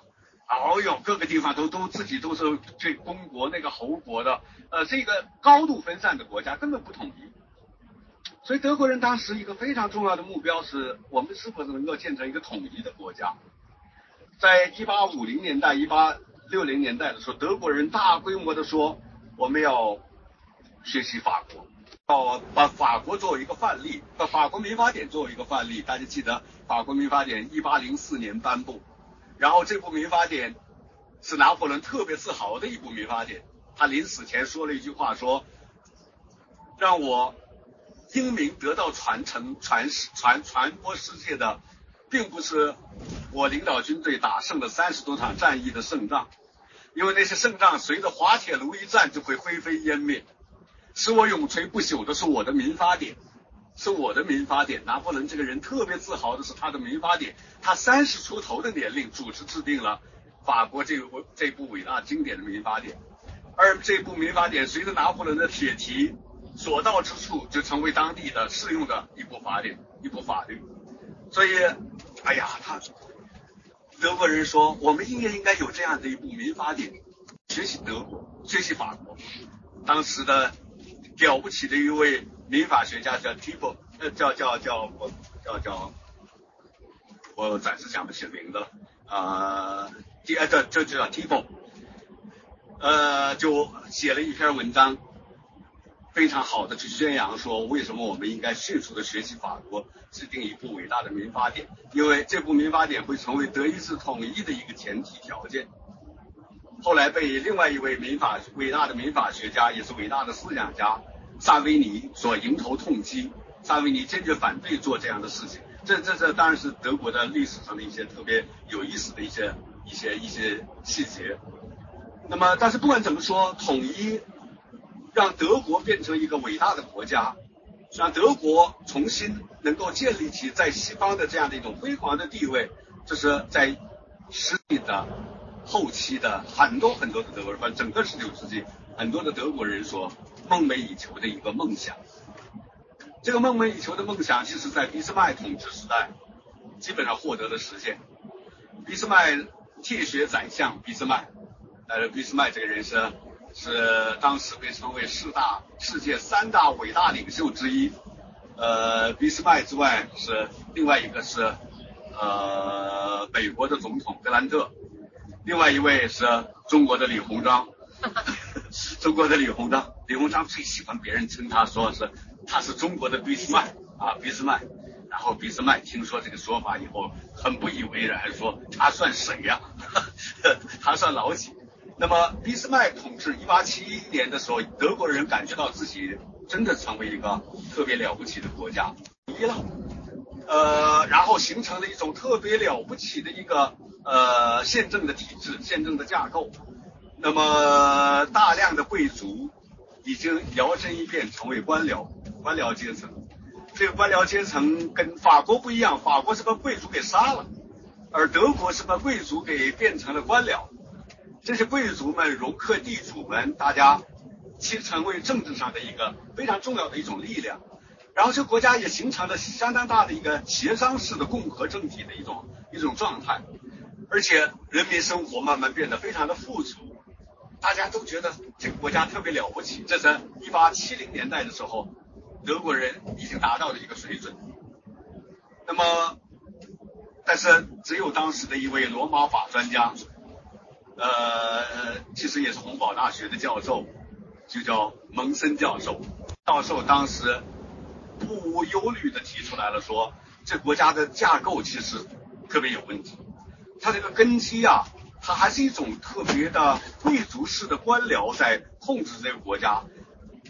哦哟，各个地方都都自己都是这公国那个侯国的，呃，是一个高度分散的国家，根本不统一。所以德国人当时一个非常重要的目标是我们是否能够建成一个统一的国家。在一八五零年代、一八六零年代的时候，德国人大规模的说我们要学习法国，要把法国作为一个范例，把法国民法典作为一个范例。大家记得法国民法典一八零四年颁布，然后这部民法典是拿破仑特别自豪的一部民法典。他临死前说了一句话，说让我。英明得到传承、传、传传播世界的，并不是我领导军队打胜了三十多场战役的胜仗，因为那些胜仗随着滑铁卢一战就会灰飞烟灭。使我永垂不朽的是我的民法典，是我的民法典。拿破仑这个人特别自豪的是他的民法典，他三十出头的年龄主持制定了法国这部这部伟大经典的民法典，而这部民法典随着拿破仑的铁蹄。所到之处就成为当地的适用的一部法典、一部法律。所以，哎呀，他德国人说，我们应该应该有这样的一部民法典，学习德国，学习法国。当时的了不起的一位民法学家叫 Tibo，呃，叫叫叫我叫叫，我暂时想不起名字了啊。第二，这这就叫 Tibo，呃，就写了一篇文章。非常好的去宣扬说，为什么我们应该迅速的学习法国，制定一部伟大的民法典？因为这部民法典会成为德意志统一的一个前提条件。后来被另外一位民法伟大的民法学家，也是伟大的思想家萨维尼所迎头痛击。萨维尼坚决反对做这样的事情。这这这当然是德国的历史上的一些特别有意思的一些一些一些细节。那么，但是不管怎么说，统一让德国变成一个伟大的国家，让德国重新能够建立起在西方的这样的一种辉煌的地位，这是在实际的后期的很多很多的德国人，反正整个十九世纪很多的德国人所梦寐以求的一个梦想。这个梦寐以求的梦想，其实在俾斯麦统治时代基本上获得了实现。俾斯麦铁血宰相俾斯麦。呃，俾斯麦这个人是是当时被称为四大世界三大伟大领袖之一。呃，俾斯麦之外是另外一个是呃美国的总统格兰特，另外一位是中国的李鸿章。中国的李鸿章，李鸿章最喜欢别人称他说是他是中国的俾斯麦啊，俾斯麦。然后俾斯麦听说这个说法以后，很不以为然，说他算谁呀？他算老几？那么，俾斯麦统治1871年的时候，德国人感觉到自己真的成为一个特别了不起的国家，一了，呃，然后形成了一种特别了不起的一个呃宪政的体制、宪政的架构。那么，大量的贵族已经摇身一变成为官僚，官僚阶层。这个官僚阶层跟法国不一样，法国是把贵族给杀了，而德国是把贵族给变成了官僚。这些贵族们容克地主们，大家其实成为政治上的一个非常重要的一种力量。然后，这个国家也形成了相当大的一个协商式的共和政体的一种一种状态，而且人民生活慢慢变得非常的富足，大家都觉得这个国家特别了不起。这是一八七零年代的时候，德国人已经达到的一个水准。那么，但是只有当时的一位罗马法专家。呃，其实也是洪堡大学的教授，就叫蒙森教授。教授当时不无忧虑的提出来了，说这国家的架构其实特别有问题。它这个根基啊，它还是一种特别的贵族式的官僚在控制这个国家，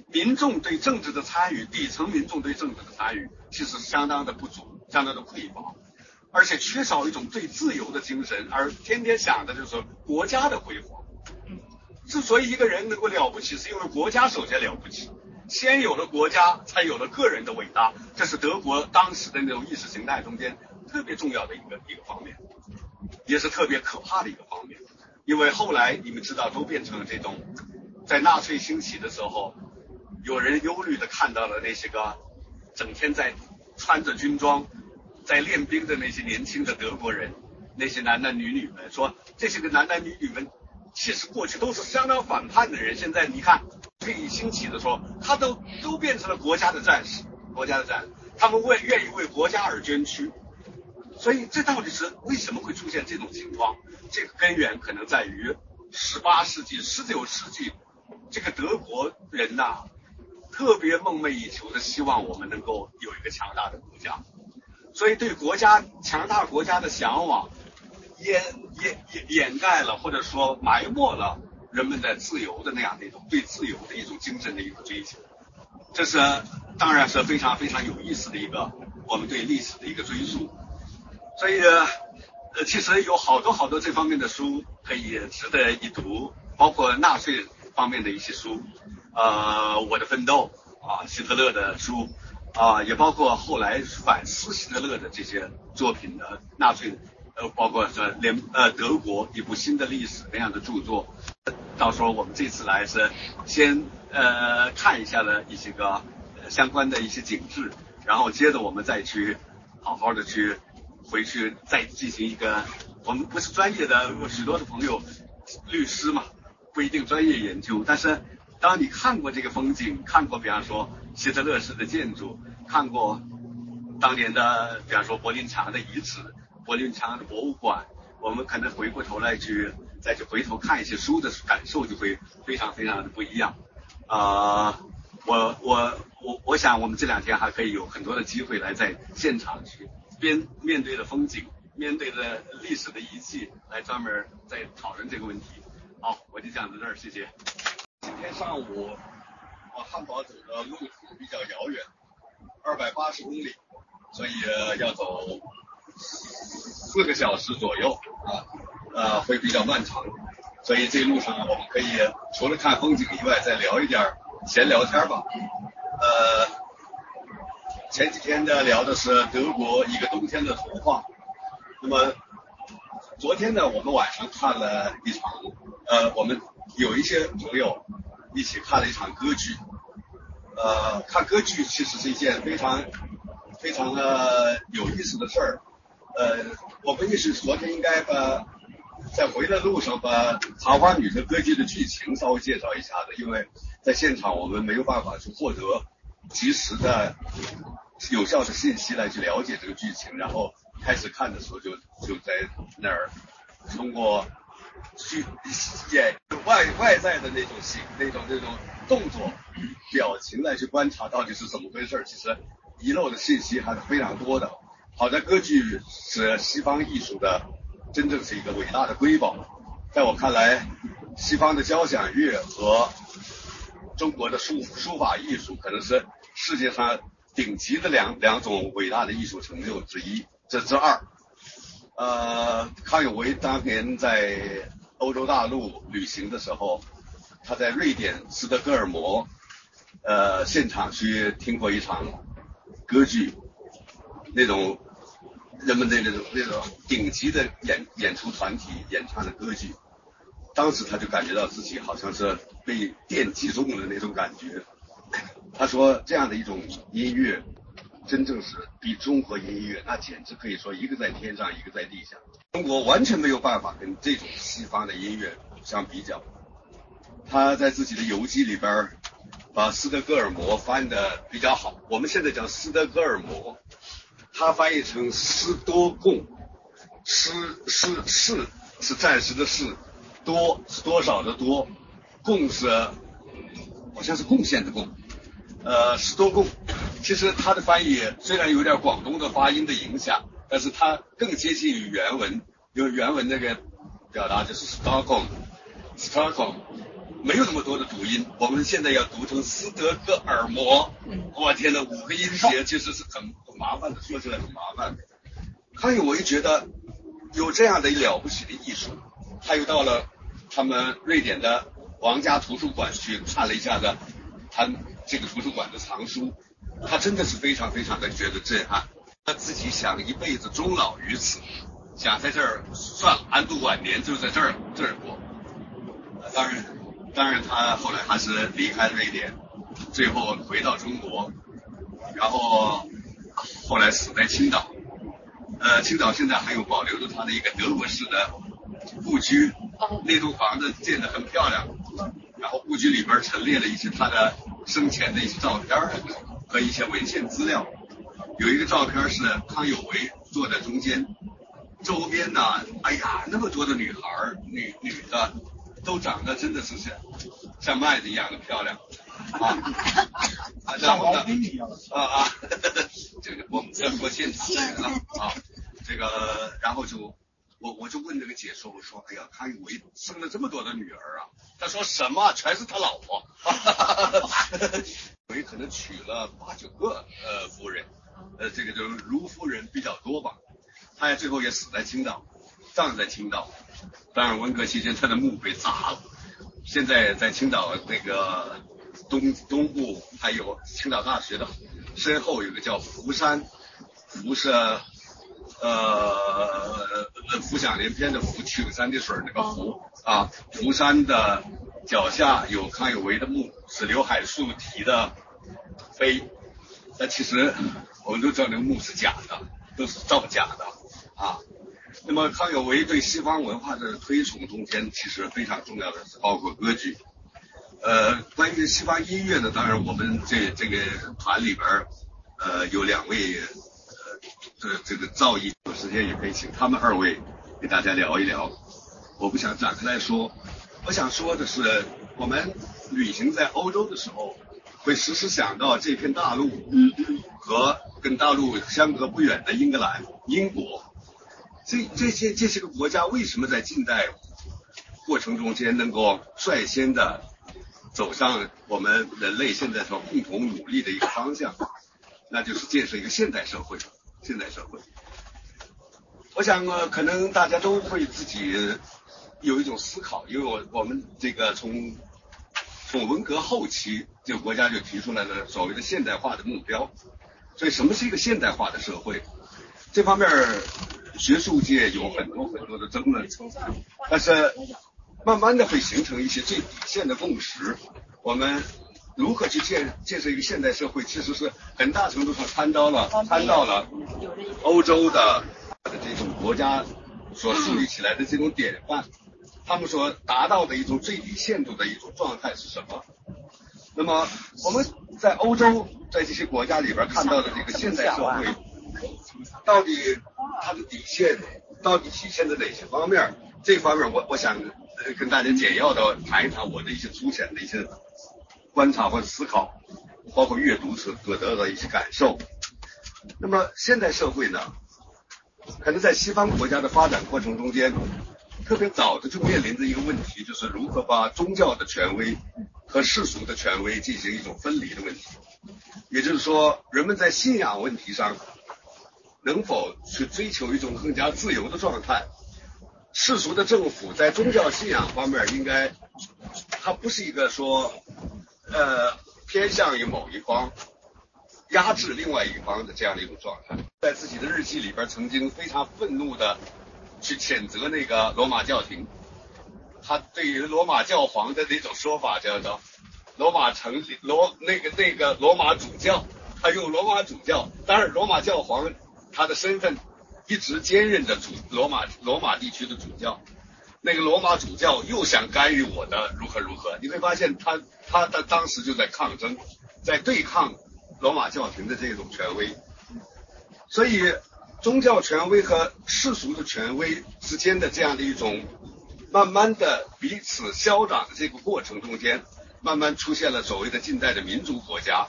民众对政治的参与，底层民众对政治的参与，其实相当的不足，相当的匮乏。而且缺少一种对自由的精神，而天天想的就是国家的辉煌。之所以一个人能够了不起，是因为国家首先了不起，先有了国家，才有了个人的伟大。这是德国当时的那种意识形态中间特别重要的一个一个方面，也是特别可怕的一个方面。因为后来你们知道，都变成了这种，在纳粹兴起的时候，有人忧虑的看到了那些个整天在穿着军装。在练兵的那些年轻的德国人，那些男男女女们说，这些个男男女女们，其实过去都是相当反叛的人。现在你看，这一兴起的时候，他都都变成了国家的战士，国家的战士，他们为愿意为国家而捐躯。所以这到底是为什么会出现这种情况？这个根源可能在于十八世纪、十九世纪，这个德国人呐，特别梦寐以求的希望我们能够有一个强大的国家。所以，对国家强大国家的向往，掩掩掩掩盖了，或者说埋没了人们的自由的那样的一种对自由的一种精神的一种追求。这是当然是非常非常有意思的一个我们对历史的一个追溯。所以，呃，其实有好多好多这方面的书可以值得一读，包括纳粹方面的一些书，呃，我的奋斗啊，希特勒的书。啊，也包括后来反思希特勒的这些作品的纳粹，呃，包括是联呃德国一部新的历史那样的著作。到时候我们这次来是先呃看一下的一些个相关的一些景致，然后接着我们再去好好的去回去再进行一个，我们不是专业的许多的朋友律师嘛，不一定专业研究，但是。当你看过这个风景，看过比方说希特勒式的建筑，看过当年的比方说柏林墙的遗址、柏林墙的博物馆，我们可能回过头来去再去回头看一些书的感受就会非常非常的不一样。啊，我我我我想我们这两天还可以有很多的机会来在现场去边面对着风景，面对着历史的遗迹来专门在讨论这个问题。好，我就讲到这儿，谢谢。今天上午，我汉堡走的路途比较遥远，二百八十公里，所以要走四个小时左右啊，呃，会比较漫长。所以这一路上我们可以除了看风景以外，再聊一点闲聊天吧。呃，前几天呢聊的是德国一个冬天的童话，那么昨天呢我们晚上看了一场，呃，我们有一些朋友一起看了一场歌剧。呃，看歌剧其实是一件非常非常的有意思的事儿。呃，我们也是昨天应该把。在回来路上把《茶花女》的歌剧的剧情稍微介绍一下的，因为在现场我们没有办法去获得及时的、有效的信息来去了解这个剧情，然后开始看的时候就就在那儿通过剧演外外在的那种形、那种那种动作、表情来去观察到底是怎么回事儿。其实遗漏的信息还是非常多的。好在歌剧是西方艺术的。真正是一个伟大的瑰宝，在我看来，西方的交响乐和中国的书书法艺术可能是世界上顶级的两两种伟大的艺术成就之一，这之二。呃，康有为当年在欧洲大陆旅行的时候，他在瑞典斯德哥尔摩呃现场去听过一场歌剧，那种。人们的那种那种顶级的演演出团体演唱的歌剧，当时他就感觉到自己好像是被电击中的那种感觉。他说这样的一种音乐，真正是比中国音乐那简直可以说一个在天上一个在地下。中国完全没有办法跟这种西方的音乐相比较。他在自己的游记里边把斯德哥尔摩翻的比较好，我们现在讲斯德哥尔摩。他翻译成斯多贡，斯斯是是暂时的是，多是多少的多，贡是好像是贡献的贡，呃，斯多贡，其实它的翻译虽然有点广东的发音的影响，但是它更接近于原文，因为原文那个表达就是 Stockholm，Stockholm。没有那么多的读音，我们现在要读成斯德哥尔摩。我天呐，五个音节其实是很很麻烦的，说起来很麻烦。康有为觉得有这样的了不起的艺术，他又到了他们瑞典的皇家图书馆去看了一下子他这个图书馆的藏书，他真的是非常非常的觉得震撼。他自己想一辈子终老于此，想在这儿算了，安度晚年就在这儿这儿过。当然。当然，他后来还是离开瑞典，最后回到中国，然后后来死在青岛。呃，青岛现在还有保留着他的一个德国式的故居，那栋房子建得很漂亮。然后故居里边陈列了一些他的生前的一些照片和一些文献资料。有一个照片是康有为坐在中间，周边呢，哎呀，那么多的女孩女女的。都长得真的是像像麦子一样的漂亮啊，像毛巾一样啊 啊，这个我们要说现场了啊，这个然后就我我就问这个解说，我说哎呀，他以为生了这么多的女儿啊，他说什么全是他老婆，哈哈哈哈哈，为可能娶了八九个呃夫人，呃这个就是卢夫人比较多吧，他也最后也死在青岛，葬在青岛。当然，文革期间他的墓被砸了。现在在青岛那个东东部，还有青岛大学的身后有个叫福山，福是呃浮想联翩的浮，曲山的水那个福啊。福山的脚下有康有为的墓，是刘海粟题的碑。那其实我们都知道那个墓是假的，都是造假的啊。那么康有为对西方文化的推崇中间，其实非常重要的是包括歌剧。呃，关于西方音乐呢，当然我们这这个团里边呃有两位呃这这个造诣，有时间也可以请他们二位给大家聊一聊。我不想展开来说，我想说的是，我们旅行在欧洲的时候，会时时想到这片大陆和跟大陆相隔不远的英格兰、英国。这这些这些个国家为什么在近代过程中间能够率先的走上我们人类现在所共同努力的一个方向，那就是建设一个现代社会。现代社会，我想可能大家都会自己有一种思考，因为我我们这个从从文革后期，这个国家就提出来了所谓的现代化的目标。所以，什么是一个现代化的社会？这方面学术界有很多很多的争论，但是慢慢的会形成一些最底线的共识。我们如何去建建设一个现代社会，其实是很大程度上参照了参照了欧洲的这种国家所树立起来的这种典范，他们所达到的一种最低限度的一种状态是什么？那么我们在欧洲在这些国家里边看到的这个现代社会，到底它的底线到底体现在哪些方面？这方面我我想跟大家简要的谈一谈我的一些粗浅的一些观察或者思考，包括阅读所得到的一些感受。那么现代社会呢，可能在西方国家的发展过程中间，特别早的就面临着一个问题，就是如何把宗教的权威。和世俗的权威进行一种分离的问题，也就是说，人们在信仰问题上能否去追求一种更加自由的状态？世俗的政府在宗教信仰方面应该，它不是一个说，呃，偏向于某一方，压制另外一方的这样的一种状态。在自己的日记里边，曾经非常愤怒的去谴责那个罗马教廷。他对于罗马教皇的那种说法叫做罗马城罗那个那个罗马主教，他用罗马主教，当然罗马教皇他的身份一直兼任着主罗马罗马地区的主教，那个罗马主教又想干预我的如何如何，你会发现他他他当时就在抗争，在对抗罗马教廷的这种权威，所以宗教权威和世俗的权威之间的这样的一种。慢慢的彼此消长的这个过程中间，慢慢出现了所谓的近代的民族国家。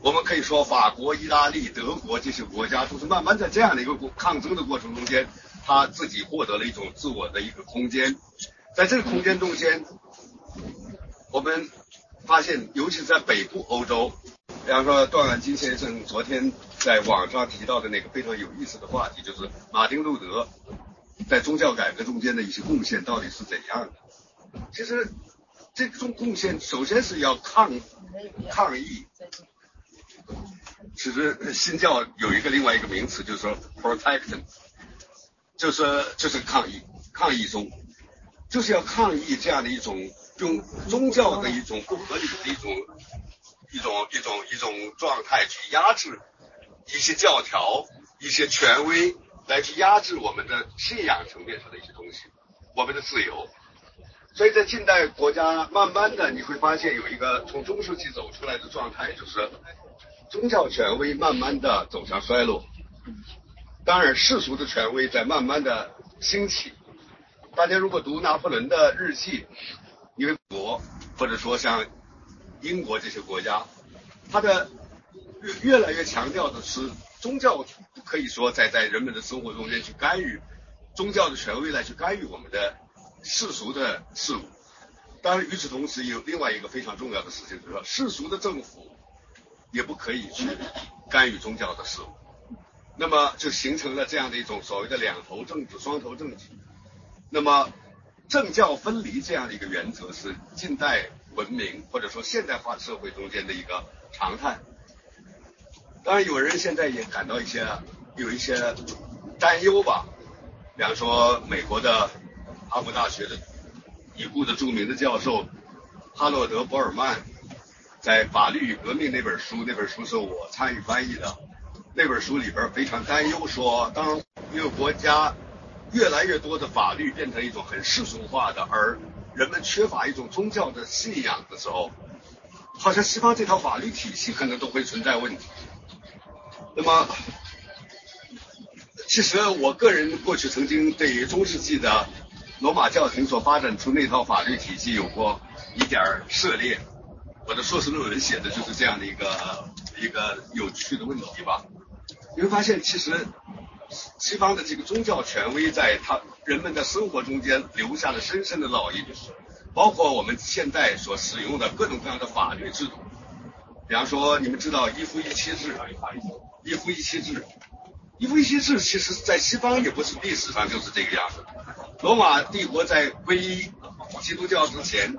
我们可以说，法国、意大利、德国这些国家都是慢慢在这样的一个抗争的过程中间，他自己获得了一种自我的一个空间。在这个空间中间，我们发现，尤其是在北部欧洲，比方说段万金先生昨天在网上提到的那个非常有意思的话题，就是马丁路德。在宗教改革中间的一些贡献到底是怎样的？其实这种贡献首先是要抗抗议。其实新教有一个另外一个名词，就是说 protection 就是就是抗议，抗议中就是要抗议这样的一种用宗教的一种不合理的一种一种一种一种状态去压制一些教条、一些权威。来去压制我们的信仰层面上的一些东西，我们的自由。所以在近代国家，慢慢的你会发现有一个从中世纪走出来的状态，就是宗教权威慢慢的走向衰落。当然，世俗的权威在慢慢的兴起。大家如果读拿破仑的日记，因为国或者说像英国这些国家，他的越越来越强调的是。宗教不可以说在在人们的生活中间去干预，宗教的权威来去干预我们的世俗的事物。当然，与此同时，有另外一个非常重要的事情，就是说世俗的政府也不可以去干预宗教的事物。那么就形成了这样的一种所谓的两头政治、双头政治。那么政教分离这样的一个原则是近代文明或者说现代化社会中间的一个常态。当然，有人现在也感到一些有一些担忧吧。比方说，美国的哈佛大学的已故的著名的教授哈洛德·博尔曼，在《法律与革命》那本书，那本书是我参与翻译的。那本书里边非常担忧说，当一个国家越来越多的法律变成一种很世俗化的，而人们缺乏一种宗教的信仰的时候，好像西方这套法律体系可能都会存在问题。那么，其实我个人过去曾经对于中世纪的罗马教廷所发展出那套法律体系有过一点涉猎。我的硕士论文写的就是这样的一个一个有趣的问题吧。你会发现，其实西方的这个宗教权威在它人们的生活中间留下了深深的烙印，包括我们现在所使用的各种各样的法律制度。比方说，你们知道一夫一妻制，一夫一妻制，一夫一妻制，其实在西方也不是历史上就是这个样子。罗马帝国在皈依基督教之前，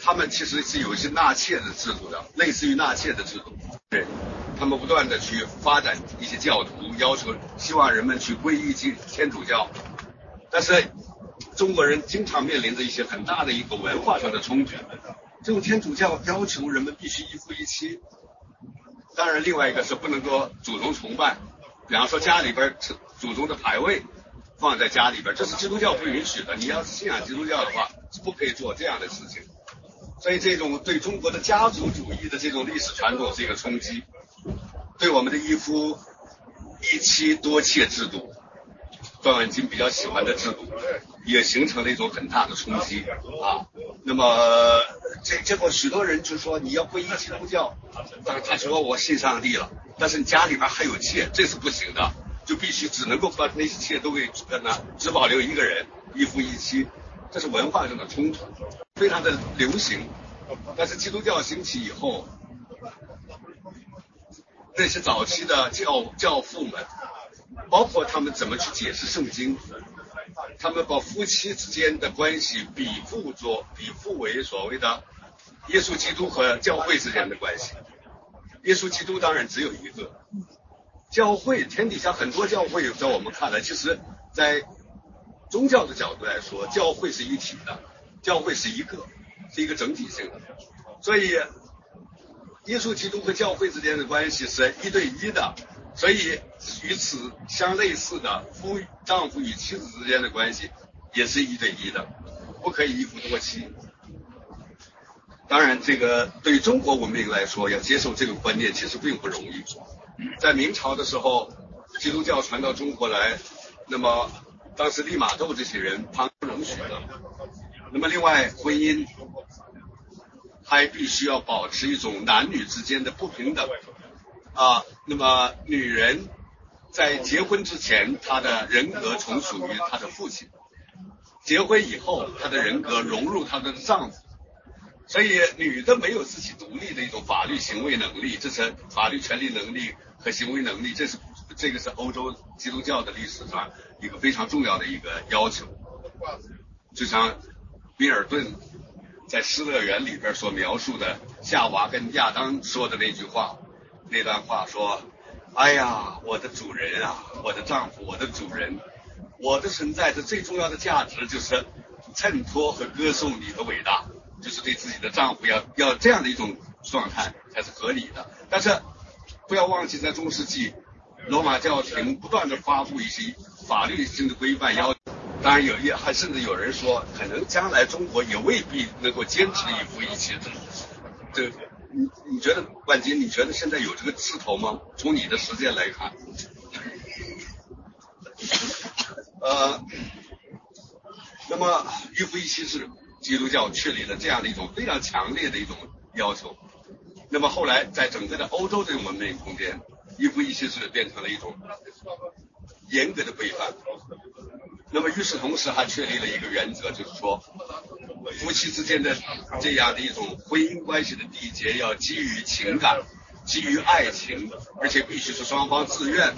他们其实是有一些纳妾的制度的，类似于纳妾的制度。对，他们不断的去发展一些教徒，要求希望人们去皈依基天主教。但是中国人经常面临着一些很大的一个文化上的冲突。这种天主教要求人们必须一夫一妻，当然另外一个是不能够祖宗崇拜，比方说家里边祖宗的牌位放在家里边，这是基督教不允许的。你要是信仰基督教的话，是不可以做这样的事情。所以这种对中国的家族主义的这种历史传统是一个冲击，对我们的一夫一妻多妾制度。段万金比较喜欢的制度，也形成了一种很大的冲击啊。那么这结果许多人就说你要皈依基督教，但他说我信上帝了，但是你家里边还有妾，这是不行的，就必须只能够把那些妾都给那只保留一个人，一夫一妻，这是文化上的冲突，非常的流行。但是基督教兴起以后，那些早期的教教父们。包括他们怎么去解释圣经，他们把夫妻之间的关系比附作比附为所谓的耶稣基督和教会之间的关系。耶稣基督当然只有一个，教会天底下很多教会，在我们看来，其实，在宗教的角度来说，教会是一体的，教会是一个，是一个整体性的。所以，耶稣基督和教会之间的关系是一对一的。所以，与此相类似的夫丈夫与妻子之间的关系，也是一对一的，不可以一夫多妻。当然，这个对于中国文明来说，要接受这个观念其实并不容易。在明朝的时候，基督教传到中国来，那么当时利玛窦这些人旁不容许的。那么，另外婚姻还必须要保持一种男女之间的不平等。啊，那么女人在结婚之前，她的人格从属于她的父亲；结婚以后，她的人格融入她的丈夫。所以，女的没有自己独立的一种法律行为能力，这是法律权利能力和行为能力，这是这个是欧洲基督教的历史上一个非常重要的一个要求。就像米尔顿在《失乐园》里边所描述的夏娃跟亚当说的那句话。那段话说：“哎呀，我的主人啊，我的丈夫，我的主人，我的存在的最重要的价值就是衬托和歌颂你的伟大，就是对自己的丈夫要要这样的一种状态才是合理的。但是不要忘记，在中世纪，罗马教廷不断的发布一些法律性的规范要求。当然有也还甚至有人说，可能将来中国也未必能够坚持一夫一妻制。这。”你你觉得万金？你觉得现在有这个势头吗？从你的实践来看，呃，那么一夫一妻制，基督教确立了这样的一种非常强烈的一种要求。那么后来在整个的欧洲这种文明空间，一夫一妻制变成了一种严格的规范。那么与此同时，还确立了一个原则，就是说。夫妻之间的这样的一种婚姻关系的缔结，要基于情感，基于爱情，而且必须是双方自愿，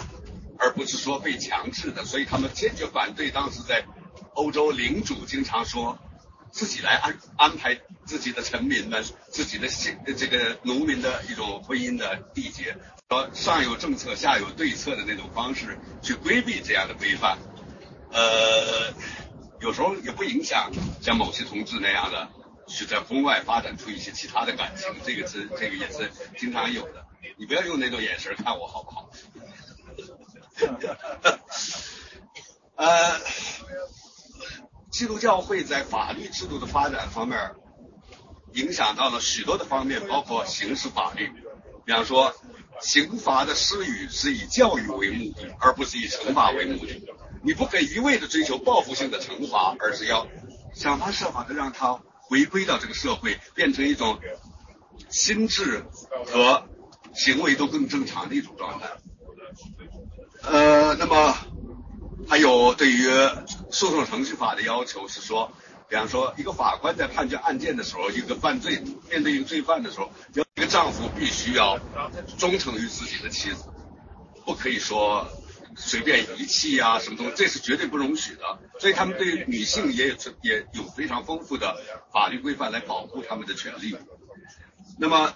而不是说被强制的。所以他们坚决反对当时在欧洲领主经常说自己来安安排自己的臣民们、自己的这个农民的一种婚姻的缔结，说上有政策，下有对策的那种方式去规避这样的规范，呃。有时候也不影响像某些同志那样的去在婚外发展出一些其他的感情，这个是这个也是经常有的。你不要用那种眼神看我好不好？呃，基督教会在法律制度的发展方面影响到了许多的方面，包括刑事法律。比方说，刑罚的施予是以教育为目的，而不是以惩罚为目的。你不可以一味的追求报复性的惩罚，而是要想方设法的让他回归到这个社会，变成一种心智和行为都更正常的一种状态。呃，那么还有对于诉讼程序法的要求是说，比方说一个法官在判决案件的时候，一个犯罪面对一个罪犯的时候，要一个丈夫必须要忠诚于自己的妻子，不可以说随便遗弃啊什么东西，这是绝对不容许的。所以他们对女性也有也有非常丰富的法律规范来保护他们的权利。那么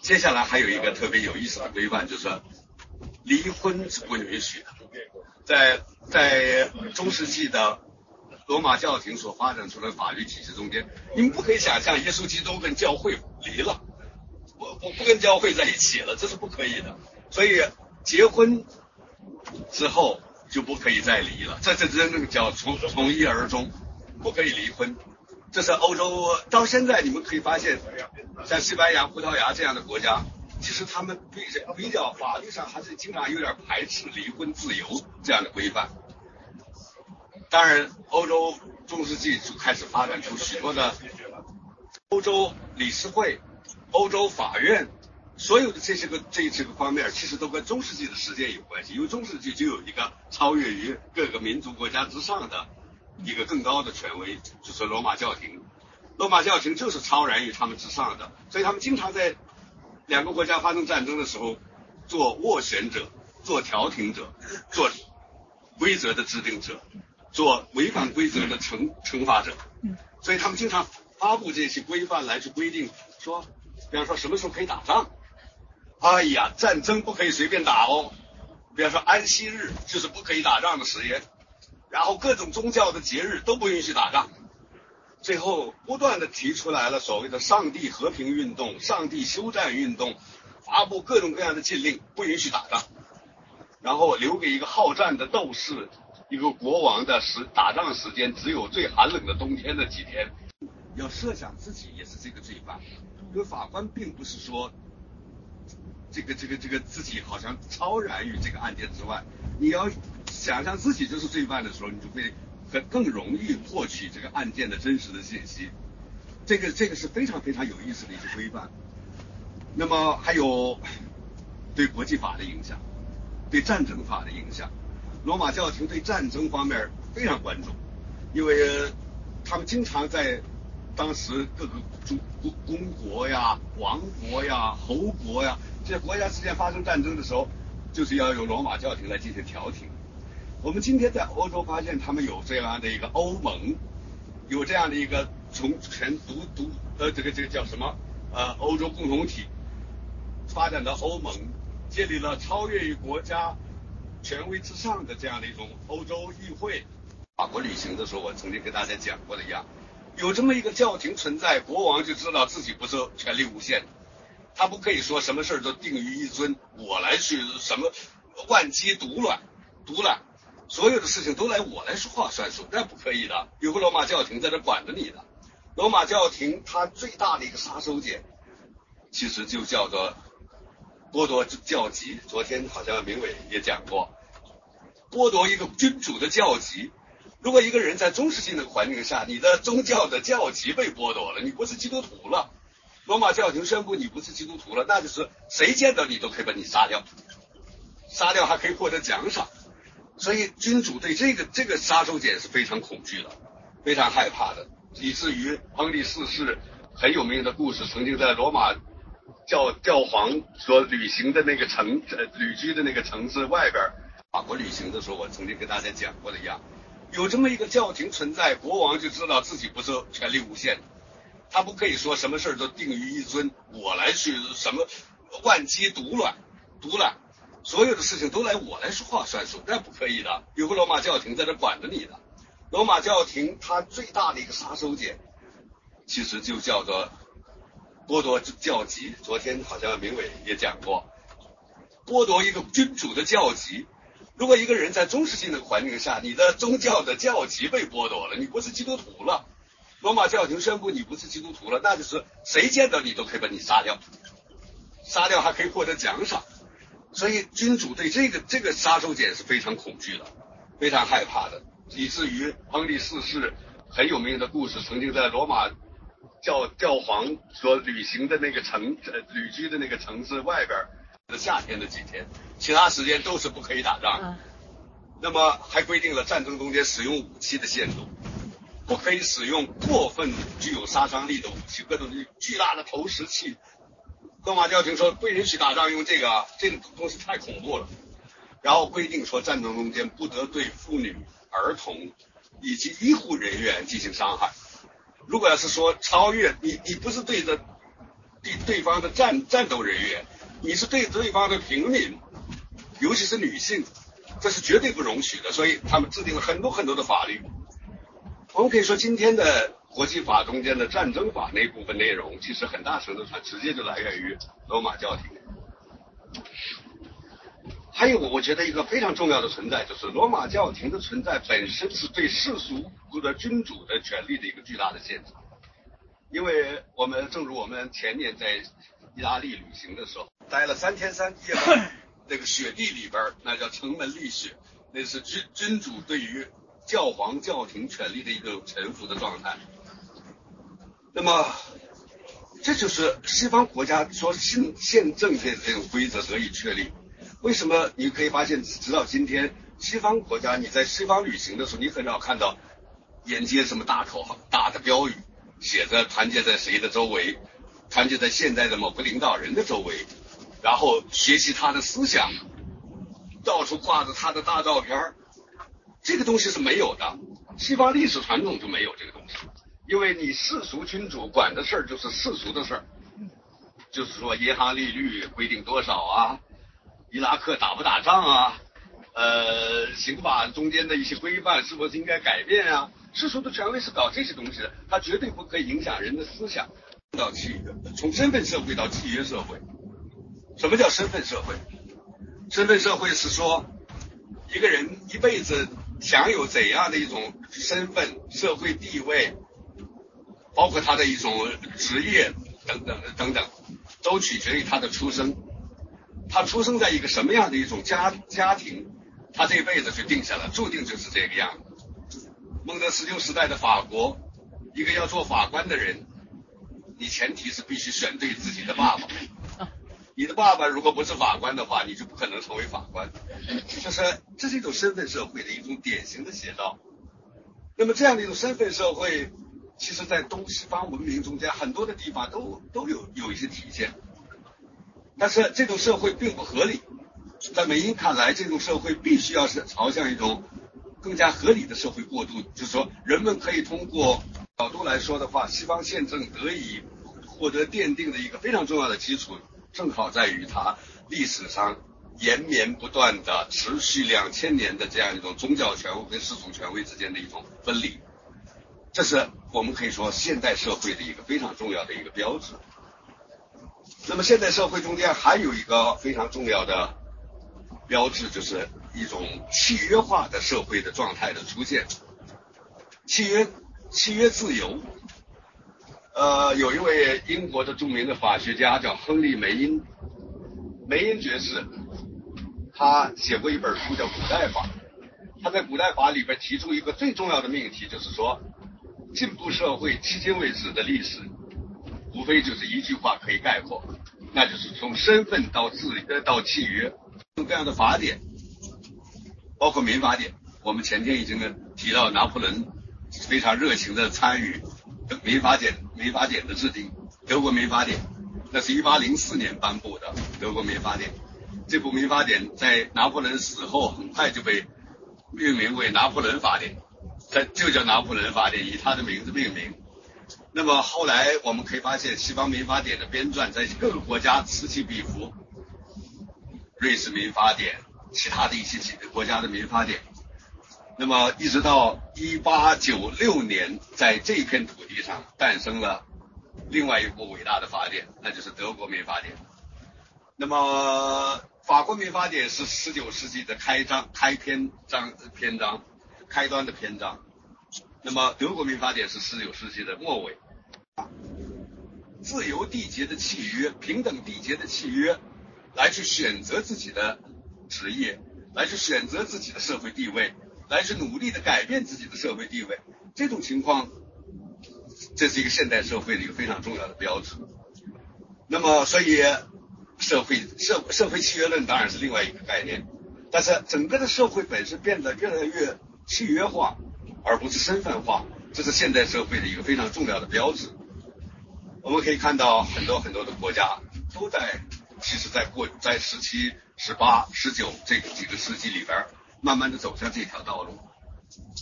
接下来还有一个特别有意思的规范，就是离婚是不允许的。在在中世纪的罗马教廷所发展出的法律体系中间，你们不可以想象耶稣基督跟教会离了，不不不跟教会在一起了，这是不可以的。所以结婚之后就不可以再离了，这这真正叫从从一而终，不可以离婚。这是欧洲到现在你们可以发现，像西班牙、葡萄牙这样的国家。其实他们比比较法律上还是经常有点排斥离婚自由这样的规范。当然，欧洲中世纪就开始发展出许多的欧洲理事会、欧洲法院，所有的这些个这这个方面，其实都跟中世纪的时间有关系。因为中世纪就有一个超越于各个民族国家之上的一个更高的权威，就是罗马教廷。罗马教廷就是超然于他们之上的，所以他们经常在。两个国家发生战争的时候，做斡旋者、做调停者、做规则的制定者、做违反规则的惩惩罚者。所以他们经常发布这些规范来去规定，说，比方说什么时候可以打仗。哎呀，战争不可以随便打哦。比方说安息日就是不可以打仗的时间，然后各种宗教的节日都不允许打仗。最后不断的提出来了所谓的“上帝和平运动”“上帝休战运动”，发布各种各样的禁令，不允许打仗，然后留给一个好战的斗士、一个国王的时打仗时间只有最寒冷的冬天的几天。要设想自己也是这个罪犯，因为法官并不是说这个这个这个自己好像超然于这个案件之外，你要想象自己就是罪犯的时候，你就会。更更容易获取这个案件的真实的信息，这个这个是非常非常有意思的一个规范。那么还有对国际法的影响，对战争法的影响。罗马教廷对战争方面非常关注，因为他们经常在当时各个诸公公国呀、王国呀、侯国呀这国家之间发生战争的时候，就是要由罗马教廷来进行调停。我们今天在欧洲发现，他们有这样的一个欧盟，有这样的一个从全独独呃这个这个叫什么呃欧洲共同体发展到欧盟，建立了超越于国家权威之上的这样的一种欧洲议会。法国旅行的时候，我曾经跟大家讲过的一样，有这么一个教廷存在，国王就知道自己不是权力无限，他不可以说什么事儿都定于一尊，我来去什么万机独揽独揽。所有的事情都来我来说话算数，那不可以的。有个罗马教廷在这管着你的。罗马教廷它最大的一个杀手锏，其实就叫做剥夺教籍。昨天好像明伟也讲过，剥夺一个君主的教籍。如果一个人在中世纪那个环境下，你的宗教的教籍被剥夺了，你不是基督徒了。罗马教廷宣布你不是基督徒了，那就是谁见到你都可以把你杀掉，杀掉还可以获得奖赏。所以君主对这个这个杀手锏是非常恐惧的，非常害怕的，以至于亨利四世很有名的故事，曾经在罗马教教皇所旅行的那个城呃旅居的那个城市外边，法国旅行的时候，我曾经跟大家讲过的一样，有这么一个教廷存在，国王就知道自己不是权力无限，他不可以说什么事儿都定于一尊，我来去什么万机独揽独揽。所有的事情都来我来说话算数，那不可以的。有个罗马教廷在这管着你的。罗马教廷它最大的一个杀手锏，其实就叫做剥夺教籍。昨天好像明伟也讲过，剥夺一个君主的教籍。如果一个人在中世纪那个环境下，你的宗教的教籍被剥夺了，你不是基督徒了。罗马教廷宣布你不是基督徒了，那就是谁见到你都可以把你杀掉，杀掉还可以获得奖赏。所以君主对这个这个杀手锏是非常恐惧的，非常害怕的，以至于亨利四世很有名的故事，曾经在罗马教教皇所旅行的那个城呃旅居的那个城市外边的夏天的几天，其他时间都是不可以打仗。那么还规定了战争中间使用武器的限度，不可以使用过分具有杀伤力的武器，各种巨大的投石器。罗马教廷说不允许打仗用这个，这个东西太恐怖了。然后规定说战争中间不得对妇女、儿童以及医护人员进行伤害。如果要是说超越你，你不是对着对对方的战战斗人员，你是对对方的平民，尤其是女性。这是绝对不容许的，所以他们制定了很多很多的法律。我们可以说，今天的国际法中间的战争法那部分内容，其实很大程度上直接就来源于罗马教廷。还有，我觉得一个非常重要的存在，就是罗马教廷的存在本身是对世俗或者君主的权利的一个巨大的限制。因为我们正如我们前年在意大利旅行的时候，待了三天三夜。那个雪地里边，那叫城门立雪，那是君君主对于教皇教廷权力的一个臣服的状态。那么，这就是西方国家说宪宪政的这种规则得以确立。为什么你可以发现，直到今天，西方国家你在西方旅行的时候，你很少看到沿街什么大口号、大的标语，写着团结在谁的周围，团结在现在的某个领导人的周围。然后学习他的思想，到处挂着他的大照片这个东西是没有的。西方历史传统就没有这个东西，因为你世俗君主管的事儿就是世俗的事儿，就是说银行利率规定多少啊，伊拉克打不打仗啊，呃，刑法中间的一些规范是否应该改变啊？世俗的权威是搞这些东西的，它绝对不可以影响人的思想。到契约，从身份社会到契约社会。什么叫身份社会？身份社会是说，一个人一辈子享有怎样的一种身份、社会地位，包括他的一种职业等等等等，都取决于他的出生。他出生在一个什么样的一种家家庭，他这一辈子就定下了，注定就是这个样。孟德斯鸠时代的法国，一个要做法官的人，你前提是必须选对自己的爸爸。你的爸爸如果不是法官的话，你就不可能成为法官。就是这是一种身份社会的一种典型的写照。那么这样的一种身份社会，其实在东西方文明中间很多的地方都都有有一些体现。但是这种社会并不合理，在美英看来，这种社会必须要是朝向一种更加合理的社会过渡。就是说，人们可以通过角度来说的话，西方宪政得以获得奠定的一个非常重要的基础。正好在于它历史上延绵不断的、持续两千年的这样一种宗教权威跟世俗权威之间的一种分离，这是我们可以说现代社会的一个非常重要的一个标志。那么现代社会中间还有一个非常重要的标志，就是一种契约化的社会的状态的出现。契约，契约自由。呃，有一位英国的著名的法学家叫亨利梅因，梅因爵士，他写过一本书叫《古代法》，他在《古代法》里边提出一个最重要的命题，就是说，进步社会迄今为止的历史，无非就是一句话可以概括，那就是从身份到自呃到契约，各样的法典，包括民法典，我们前天已经提到拿破仑非常热情的参与。民法典，民法典的制定，德国民法典，那是一八零四年颁布的德国民法典。这部民法典在拿破仑死后很快就被命名为拿破仑法典，它就叫拿破仑法典，以他的名字命名。那么后来我们可以发现，西方民法典的编撰在各个国家此起彼伏，瑞士民法典，其他的一些几个国家的民法典。那么，一直到一八九六年，在这片土地上诞生了另外一部伟大的法典，那就是德国民法典。那么，法国民法典是十九世纪的开章、开篇章、篇章、开端的篇章。那么，德国民法典是十九世纪的末尾。自由缔结的契约、平等缔结的契约，来去选择自己的职业，来去选择自己的社会地位。来去努力的改变自己的社会地位，这种情况，这是一个现代社会的一个非常重要的标志。那么，所以社会社社会契约论当然是另外一个概念。但是整个的社会本身变得越来越契约化，而不是身份化，这是现代社会的一个非常重要的标志。我们可以看到很多很多的国家都在，其实，在过在十七、十八、十九这几个世纪里边，慢慢的走向这条道路。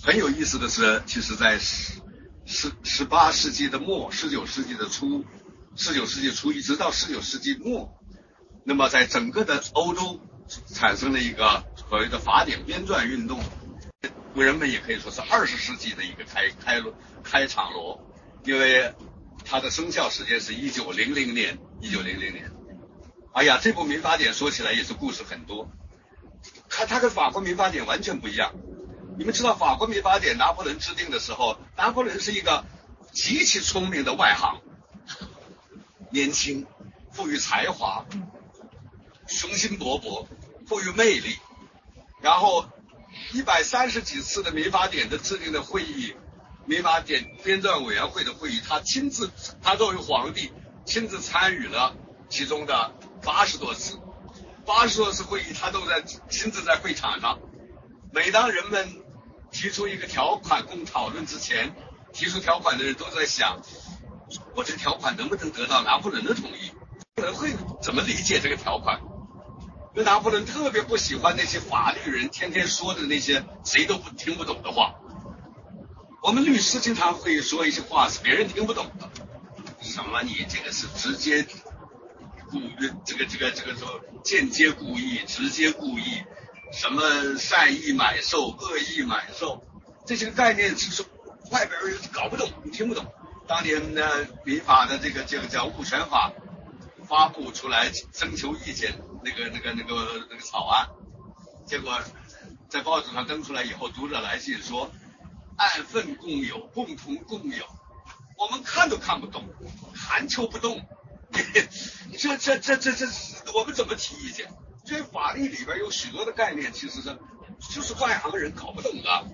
很有意思的是，其实，在十十十八世纪的末，十九世纪的初，十九世纪初一直到十九世纪末，那么在整个的欧洲产生了一个所谓的法典编撰运动，人们也可以说是二十世纪的一个开开开场罗，因为它的生效时间是一九零零年，一九零零年。哎呀，这部民法典说起来也是故事很多，它它跟法国民法典完全不一样。你们知道法国民法典拿破仑制定的时候，拿破仑是一个极其聪明的外行，年轻，富于才华，雄心勃勃，富于魅力。然后一百三十几次的民法典的制定的会议，民法典编撰委员会的会议，他亲自，他作为皇帝亲自参与了其中的八十多次，八十多次会议他都在亲自在会场上。每当人们提出一个条款供讨论之前，提出条款的人都在想，我这条款能不能得到拿破仑的同意？人会怎么理解这个条款？因为拿破仑特别不喜欢那些法律人天天说的那些谁都不听不懂的话。我们律师经常会说一些话是别人听不懂的，什么你这个是直接故这个这个这个说间接故意，直接故意。什么善意买受、恶意买受，这些概念是是外边人搞不懂，你听不懂。当年呢，民法的这个这个叫物权法发布出来征求意见，那个那个那个那个草案，结果在报纸上登出来以后，读者来信说，按份共有，共同共有，我们看都看不懂，含羞不动，这这这这这，我们怎么提意见？这法律里边有许多的概念，其实是就是外行人搞不懂的。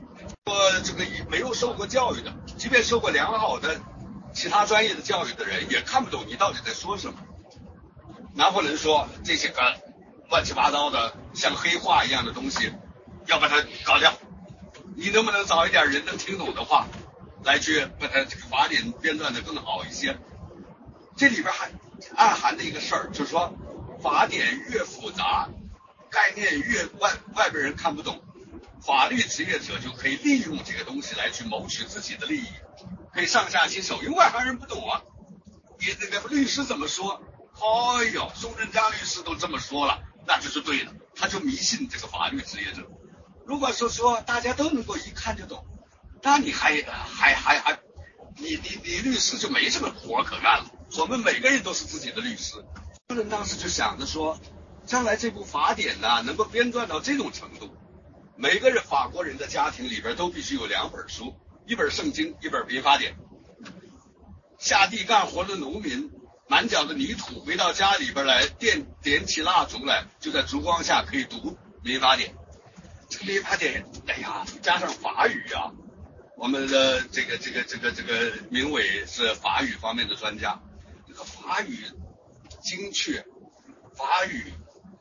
说这个没有受过教育的，即便受过良好的其他专业的教育的人，也看不懂你到底在说什么。拿破仑说这些个乱七八糟的像黑话一样的东西，要把它搞掉。你能不能找一点人能听懂的话，来去把它这个法典编撰的更好一些？这里边还暗含的一个事儿，就是说。法典越复杂，概念越外外边人看不懂，法律职业者就可以利用这个东西来去谋取自己的利益，可以上下其手，因为外行人不懂啊。你那个律师怎么说？哎呦，宋振江律师都这么说了，那就是对的。他就迷信这个法律职业者。如果说说大家都能够一看就懂，那你还还还还，你你你律师就没什么活可干了。我们每个人都是自己的律师。人当时就想着说，将来这部法典呢，能够编撰到这种程度，每个人法国人的家庭里边都必须有两本书，一本圣经，一本民法典。下地干活的农民，满脚的泥土，回到家里边来，点点起蜡烛来，就在烛光下可以读民法典。这个民法典，哎呀，加上法语啊，我们的这个这个这个这个民委是法语方面的专家，法语。精确，法语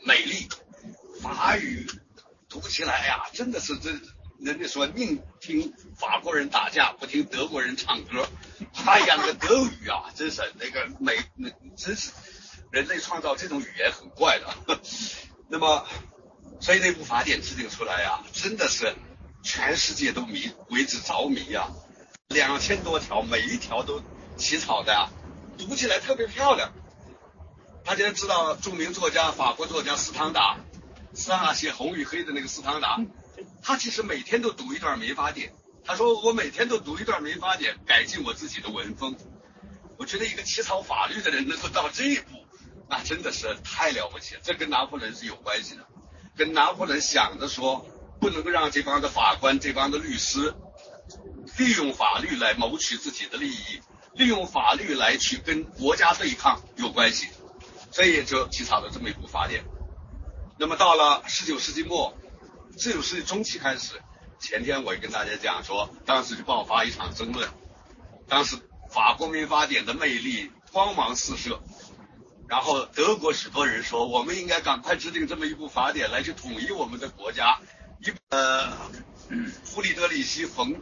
美丽，法语读起来呀，真的是这人家说宁听法国人打架，不听德国人唱歌。哎呀，那个德语啊，真是那个美，那真是人类创造这种语言很怪的。那么，所以那部法典制定出来呀，真的是全世界都迷为之着迷呀。两千多条，每一条都起草的呀，读起来特别漂亮。大家知道著名作家法国作家斯汤达，斯汤达写《红与黑》的那个斯汤达，他其实每天都读一段民法典。他说我每天都读一段民法典，改进我自己的文风。我觉得一个起草法律的人能够到这一步，那真的是太了不起了。这跟拿破仑是有关系的，跟拿破仑想着说不能够让这帮的法官、这帮的律师利用法律来谋取自己的利益，利用法律来去跟国家对抗有关系。所以就起草了这么一部法典。那么到了十九世纪末，十九世纪中期开始，前天我也跟大家讲说，当时就爆发一场争论。当时法国民法典的魅力光芒四射，然后德国许多人说，我们应该赶快制定这么一部法典来去统一我们的国家。一呃，弗里德里希·冯，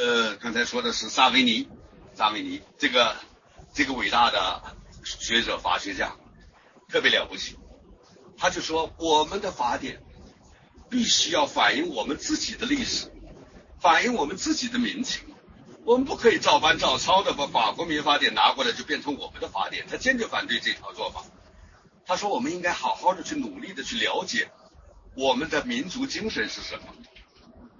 呃，刚才说的是萨维尼，萨维尼这个这个伟大的学者法学家，特别了不起。他就说，我们的法典必须要反映我们自己的历史，反映我们自己的民情。我们不可以照搬照抄的把法国民法典拿过来就变成我们的法典，他坚决反对这条做法。他说，我们应该好好的去努力的去了解我们的民族精神是什么。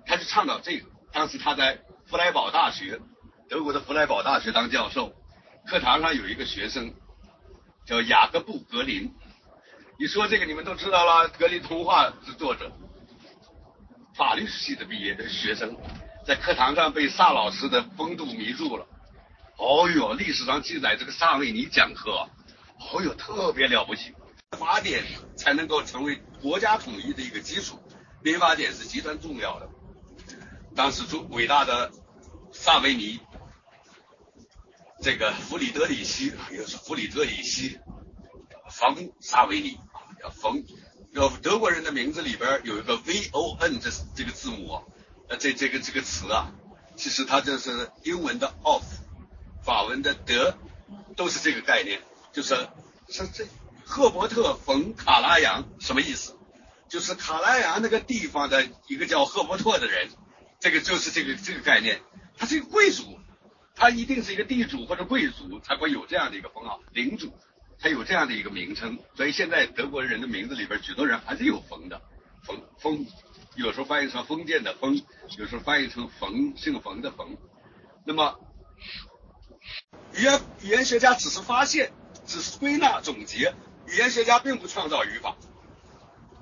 他就倡导这个。当时他在弗莱堡大学，德国的弗莱堡大学当教授，课堂上有一个学生叫雅各布·格林。一说这个你们都知道了，格林童话是作者，法律系的毕业的学生。在课堂上被萨老师的风度迷住了。哦哟，历史上记载这个萨维尼讲课，哦哟，特别了不起。法典才能够成为国家统一的一个基础，民法典是极端重要的。当时中伟大的萨维尼，这个弗里德里希，又是弗里德里希，冯萨维尼，叫冯，要德国人的名字里边有一个 V O N 这这个字母。呃，这这个这个词啊，其实它就是英文的 of，法文的德，都是这个概念，就是是这赫伯特·冯·卡拉扬什么意思？就是卡拉扬那个地方的一个叫赫伯特的人，这个就是这个这个概念。他是一个贵族，他一定是一个地主或者贵族才会有这样的一个封号，领主才有这样的一个名称。所以现在德国人的名字里边，许多人还是有冯的，冯冯。有时候翻译成封建的封，有时候翻译成冯姓冯的冯。那么，语言语言学家只是发现，只是归纳总结，语言学家并不创造语法。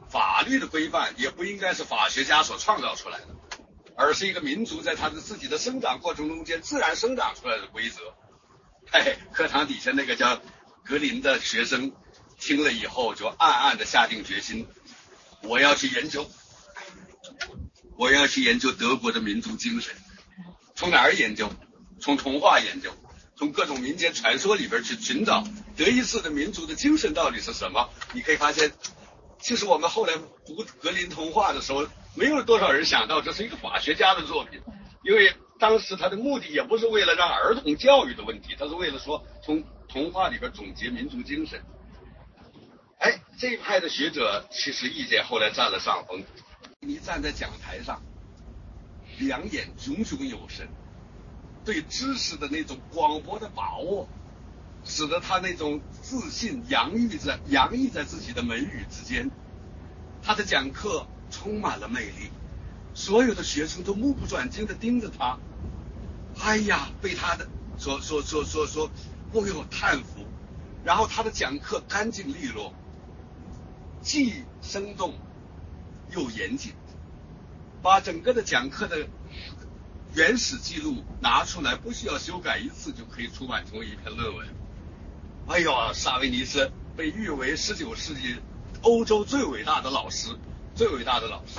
法律的规范也不应该是法学家所创造出来的，而是一个民族在他的自己的生长过程中间自然生长出来的规则。嘿，课堂底下那个叫格林的学生听了以后，就暗暗的下定决心，我要去研究。我要去研究德国的民族精神，从哪儿研究？从童话研究，从各种民间传说里边去寻找德意志的民族的精神到底是什么？你可以发现，其实我们后来读格林童话的时候，没有多少人想到这是一个法学家的作品，因为当时他的目的也不是为了让儿童教育的问题，他是为了说从童话里边总结民族精神。哎，这一派的学者其实意见后来占了上风。你站在讲台上，两眼炯炯有神，对知识的那种广博的把握，使得他那种自信洋溢在洋溢在自己的眉宇之间。他的讲课充满了魅力，所有的学生都目不转睛的盯着他。哎呀，被他的所所所所所，哦哟叹服。然后他的讲课干净利落，既生动。又严谨，把整个的讲课的原始记录拿出来，不需要修改一次就可以出版成为一篇论文。哎呦，萨维尼斯被誉为十九世纪欧洲最伟大的老师，最伟大的老师。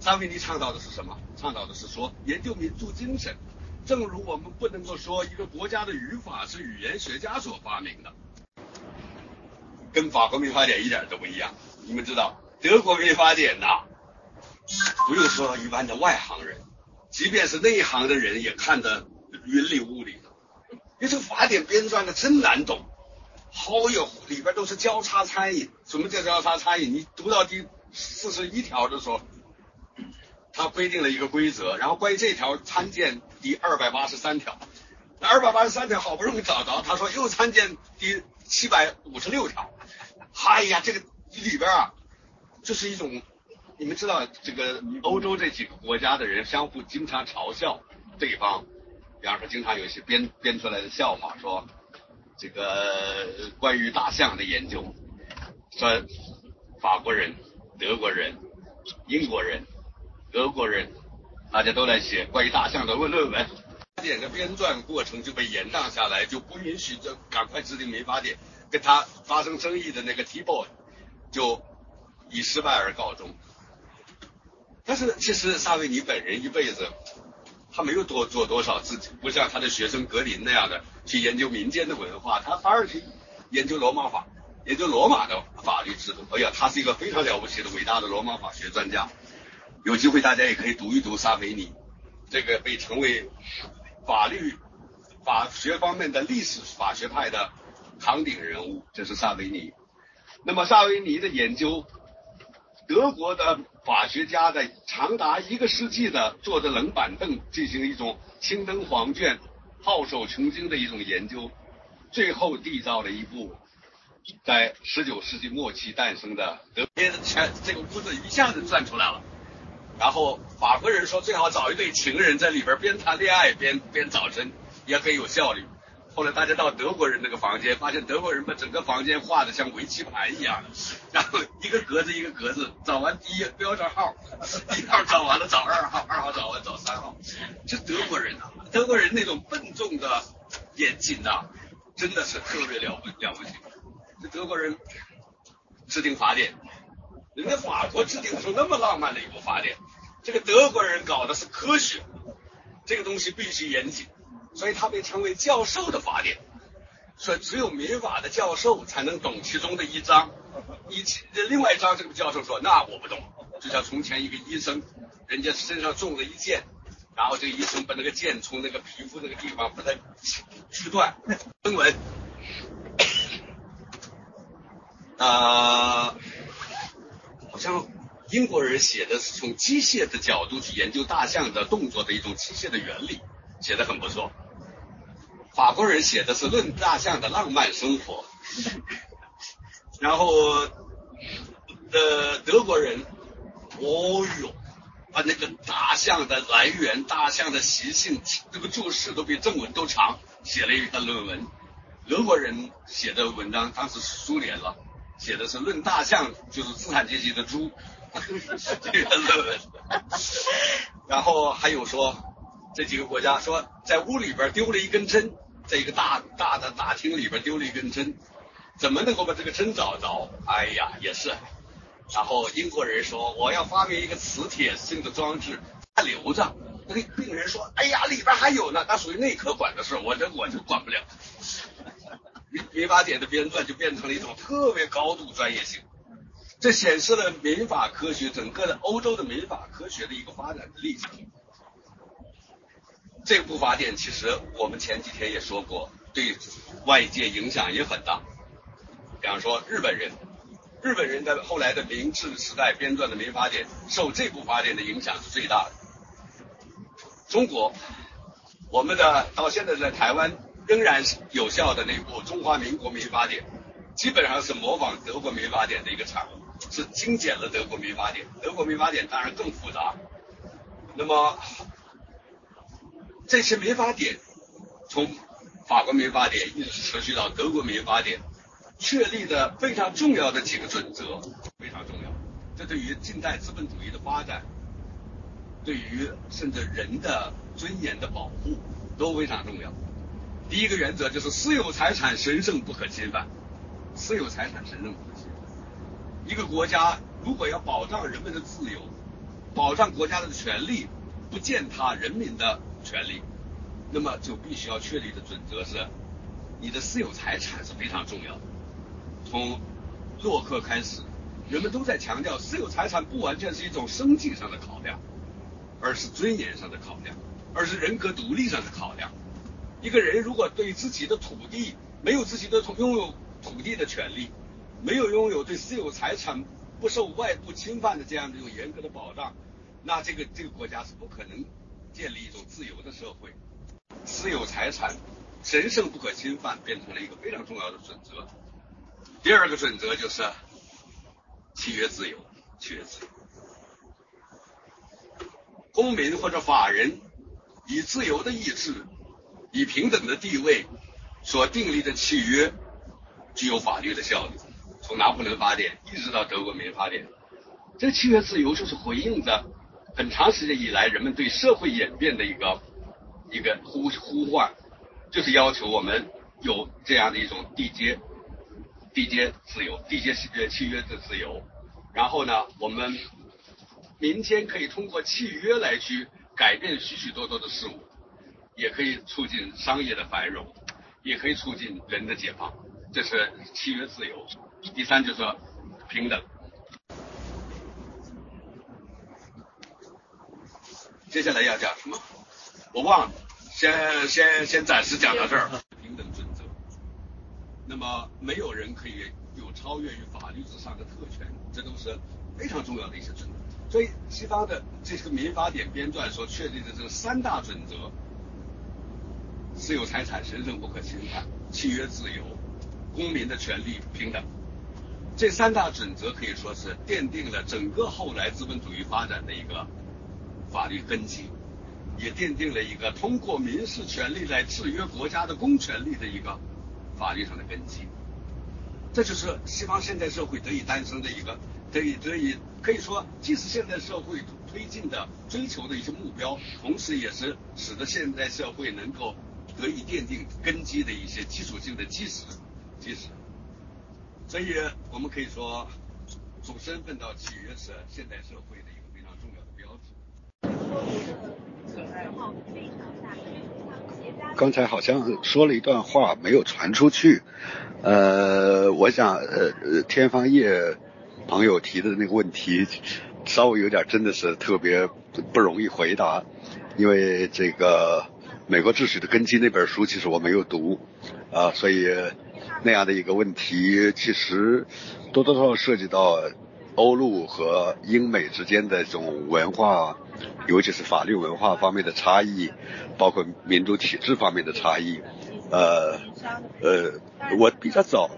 萨维尼倡导的是什么？倡导的是说研究民族精神。正如我们不能够说一个国家的语法是语言学家所发明的，跟法国民法典一点都不一样。你们知道？德国民法典呐，不用说一般的外行人，即便是内行的人也看得云里雾里的。因为这个法典编撰的真难懂，好有里边都是交叉参与。什么叫交叉参与？你读到第四十一条的时候，他规定了一个规则，然后关于这条参见第二百八十三条。那二百八十三条好不容易找着，他说又参见第七百五十六条。哎呀，这个里边啊。这是一种，你们知道，这个欧洲这几个国家的人相互经常嘲笑对方，比方说经常有一些编编出来的笑话，说这个关于大象的研究，说法国人、德国人、英国人、德国人，大家都来写关于大象的论论文，法典的编撰过程就被延宕下来，就不允许这赶快制定民法典，跟他发生争议的那个 T boy 就。以失败而告终。但是其实萨维尼本人一辈子，他没有多做多少自己，不像他的学生格林那样的去研究民间的文化，他反而去研究罗马法，研究罗马的法律制度。哎呀，他是一个非常了不起的伟大的罗马法学专家。有机会大家也可以读一读萨维尼，这个被称为法律法学方面的历史法学派的扛鼎人物，这是萨维尼。那么萨维尼的研究，德国的法学家在长达一个世纪的坐着冷板凳进行一种青灯黄卷、皓首穷经的一种研究，最后缔造了一部在十九世纪末期诞生的德全这个屋子一下子转出来了。然后法国人说最好找一对情人在里边边谈恋爱边边找针，也很有效率。后来大家到德国人那个房间，发现德国人把整个房间画的像围棋盘一样，然后一个格子一个格子，找完第一标上号，一号找完了找二号，二号找完找三号。这德国人呐，德国人那种笨重的严谨呐，真的是特别了不了不起。这德国人制定法典。人家法国制定出那么浪漫的一部法典，这个德国人搞的是科学，这个东西必须严谨，所以他被称为教授的法典。说只有民法的教授才能懂其中的一章，一另外一章这个教授说那我不懂，就像从前一个医生，人家身上中了一箭，然后这个医生把那个箭从那个皮肤那个地方把它锯断，分文。啊。好像英国人写的是从机械的角度去研究大象的动作的一种机械的原理，写的很不错。法国人写的是论大象的浪漫生活，然后呃德国人，哦哟，把那个大象的来源、大象的习性，这个注释都比正文都长，写了一篇论文。俄国人写的文章当时苏联了。写的是论大象，就是资产阶级的猪，这个论文。然后还有说，这几个国家说在屋里边丢了一根针，在一个大大的大厅里边丢了一根针，怎么能够把这个针找着？哎呀，也是。然后英国人说我要发明一个磁铁性的装置，它留着。那个病人说，哎呀，里边还有呢，那属于内科管的事，我这我就管不了。民 民法典的编撰就变成了一种特别高度专业性，这显示了民法科学整个的欧洲的民法科学的一个发展的历程。这部法典其实我们前几天也说过，对外界影响也很大。比方说日本人，日本人在后来的明治时代编撰的民法典，受这部法典的影响是最大的。中国，我们的到现在在台湾。仍然是有效的那部《中华民国民法典》，基本上是模仿德国民法典的一个产物，是精简了德国民法典。德国民法典当然更复杂。那么这些民法典从法国民法典一直持续到德国民法典，确立的非常重要的几个准则非常重要。这对于近代资本主义的发展，对于甚至人的尊严的保护都非常重要。第一个原则就是私有财产神圣不可侵犯，私有财产神圣不可侵犯。一个国家如果要保障人们的自由，保障国家的权利，不践踏人民的权利，那么就必须要确立的准则是，你的私有财产是非常重要的。从洛克开始，人们都在强调私有财产不完全是一种生计上的考量，而是尊严上的考量，而是人格独立上的考量。一个人如果对自己的土地没有自己的土拥有土地的权利，没有拥有对私有财产不受外部侵犯的这样的一种严格的保障，那这个这个国家是不可能建立一种自由的社会。私有财产神圣不可侵犯，变成了一个非常重要的准则。第二个准则就是契约自由，契约自由。公民或者法人以自由的意志。以平等的地位所订立的契约具有法律的效力。从拿破仑法典一直到德国民法典，这个契约自由就是回应着很长时间以来人们对社会演变的一个一个呼呼唤，就是要求我们有这样的一种缔结缔结自由、缔结契约契约的自由。然后呢，我们民间可以通过契约来去改变许许多多的事物。也可以促进商业的繁荣，也可以促进人的解放。这是契约自由。第三就是平等。接下来要讲什么？我忘了，先先先暂时讲到这儿。平等准则。那么没有人可以有超越于法律之上的特权，这都是非常重要的一些准则。所以西方的这个民法典编撰所确立的这三大准则：私有财产神圣不可侵犯、契约自由、公民的权利平等。这三大准则可以说是奠定了整个后来资本主义发展的一个法律根基，也奠定了一个通过民事权利来制约国家的公权力的一个法律上的根基。这就是西方现代社会得以诞生的一个。得以得以可以说，既是现代社会推进的追求的一些目标，同时也是使得现代社会能够得以奠定根基的一些基础性的基石基石。所以，我们可以说，从身份到契约是现代社会的一个非常重要的标志。刚才好像说了一段话没有传出去，呃，我想，呃，天方夜。朋友提的那个问题，稍微有点真的是特别不容易回答，因为这个《美国秩序的根基》那本书其实我没有读，啊，所以那样的一个问题，其实多多少少涉及到欧陆和英美之间的这种文化，尤其是法律文化方面的差异，包括民主体制方面的差异，呃呃，我比较早。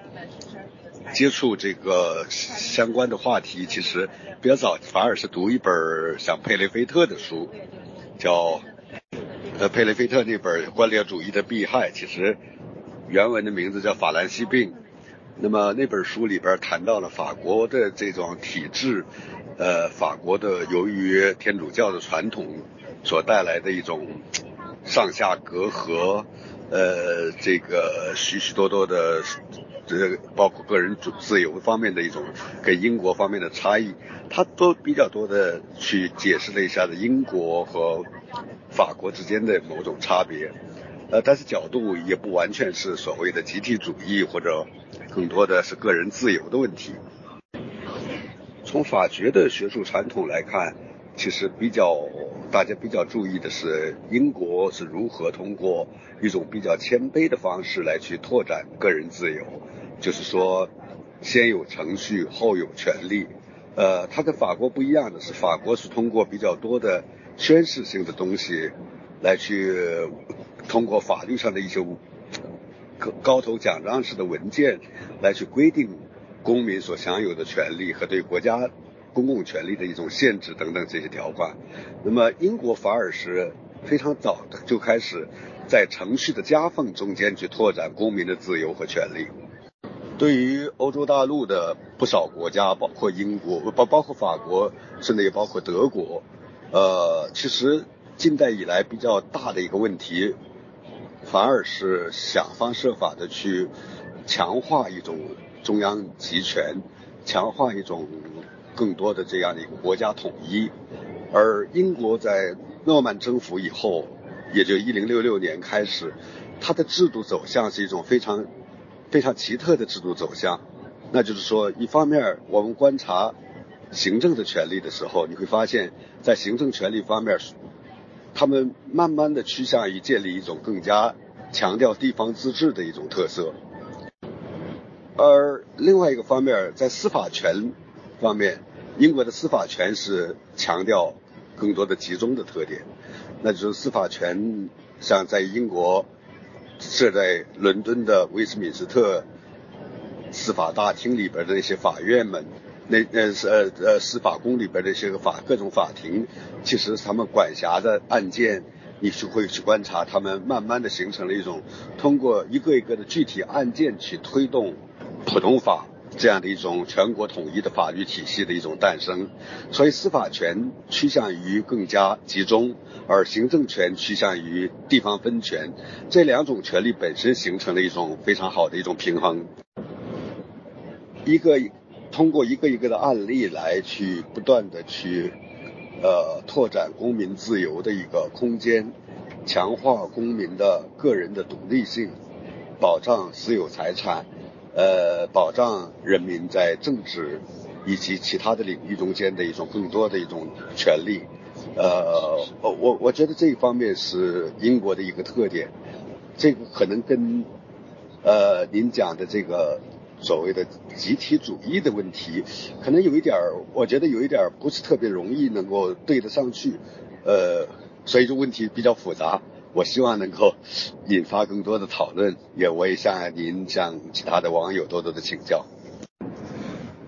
接触这个相关的话题，其实比较早，反而是读一本像佩雷菲特的书，叫呃佩雷菲特那本《官僚主义的弊害》，其实原文的名字叫《法兰西病》。那么那本书里边谈到了法国的这种体制，呃，法国的由于天主教的传统所带来的一种上下隔阂，呃，这个许许多多的。这包括个人主自由方面的一种跟英国方面的差异，他都比较多的去解释了一下子英国和法国之间的某种差别，呃，但是角度也不完全是所谓的集体主义或者更多的是个人自由的问题。从法学的学术传统来看，其实比较大家比较注意的是英国是如何通过一种比较谦卑的方式来去拓展个人自由。就是说，先有程序，后有权利。呃，它跟法国不一样的是，法国是通过比较多的宣誓性的东西，来去通过法律上的一些高高头奖章式的文件，来去规定公民所享有的权利和对国家公共权利的一种限制等等这些条款。那么英国反而是非常早的就开始在程序的夹缝中间去拓展公民的自由和权利。对于欧洲大陆的不少国家，包括英国，包包括法国，甚至也包括德国，呃，其实近代以来比较大的一个问题，反而是想方设法的去强化一种中央集权，强化一种更多的这样的一个国家统一。而英国在诺曼征服以后，也就一零六六年开始，它的制度走向是一种非常。非常奇特的制度走向，那就是说，一方面我们观察行政的权利的时候，你会发现在行政权利方面，他们慢慢的趋向于建立一种更加强调地方自治的一种特色。而另外一个方面，在司法权方面，英国的司法权是强调更多的集中的特点，那就是司法权像在英国。设在伦敦的威斯敏斯特司法大厅里边的那些法院们，那那是呃呃司法宫里边的一些个法各种法庭，其实他们管辖的案件，你就会去观察，他们慢慢的形成了一种通过一个一个的具体案件去推动普通法。这样的一种全国统一的法律体系的一种诞生，所以司法权趋向于更加集中，而行政权趋向于地方分权，这两种权利本身形成了一种非常好的一种平衡。一个通过一个一个的案例来去不断的去呃拓展公民自由的一个空间，强化公民的个人的独立性，保障私有财产。呃，保障人民在政治以及其他的领域中间的一种更多的一种权利。呃，我我我觉得这一方面是英国的一个特点，这个可能跟呃您讲的这个所谓的集体主义的问题，可能有一点儿，我觉得有一点儿不是特别容易能够对得上去，呃，所以这问题比较复杂。我希望能够引发更多的讨论，也我也向您向其他的网友多多的请教。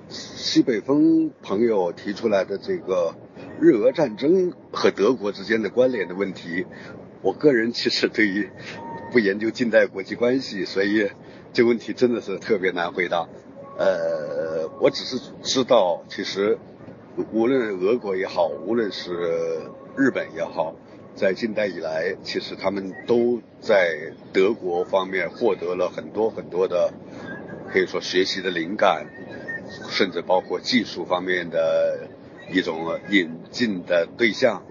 西北风朋友提出来的这个。日俄战争和德国之间的关联的问题，我个人其实对于不研究近代国际关系，所以这个问题真的是特别难回答。呃，我只是知道，其实无论俄国也好，无论是日本也好，在近代以来，其实他们都在德国方面获得了很多很多的，可以说学习的灵感，甚至包括技术方面的。一种引进的对象，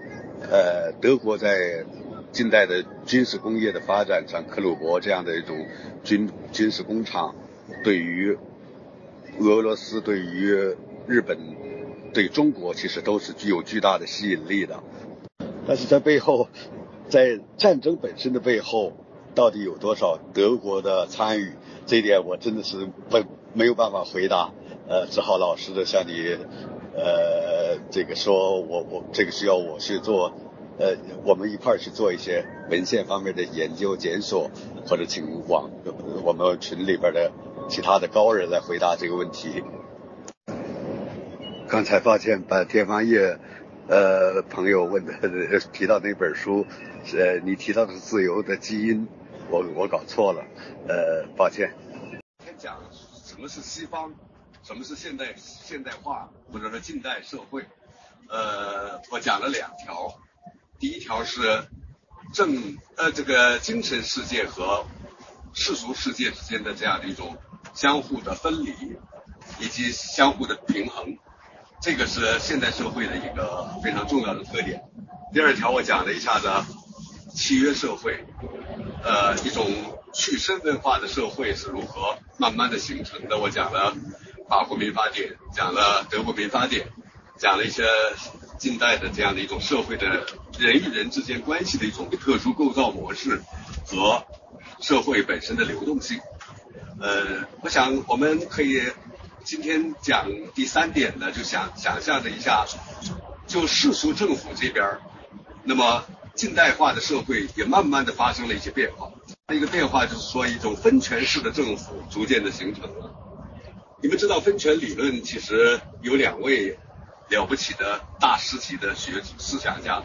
呃，德国在近代的军事工业的发展像，克虏伯这样的一种军军事工厂，对于俄罗斯、对于日本、对中国，其实都是具有巨大的吸引力的。但是在背后，在战争本身的背后，到底有多少德国的参与？这一点我真的是不没有办法回答，呃，只好老实的向你。呃，这个说我我这个需要我去做，呃，我们一块儿去做一些文献方面的研究检索，或者请网我们群里边的其他的高人来回答这个问题。刚才发现把天方夜呃朋友问的提到那本书，呃，你提到的是自由的基因，我我搞错了，呃，抱歉。先讲什么是西方。什么是现代现代化或者说近代社会？呃，我讲了两条，第一条是正呃这个精神世界和世俗世界之间的这样的一种相互的分离以及相互的平衡，这个是现代社会的一个非常重要的特点。第二条我讲了一下子契约社会，呃一种去身份化的社会是如何慢慢的形成的，我讲了。法国民法典讲了德国民法典，讲了一些近代的这样的一种社会的人与人之间关系的一种特殊构造模式和社会本身的流动性。呃，我想我们可以今天讲第三点呢，就想想象着一下，就世俗政府这边，那么近代化的社会也慢慢的发生了一些变化。一个变化就是说，一种分权式的政府逐渐的形成了。你们知道分权理论其实有两位了不起的大师级的学思想家，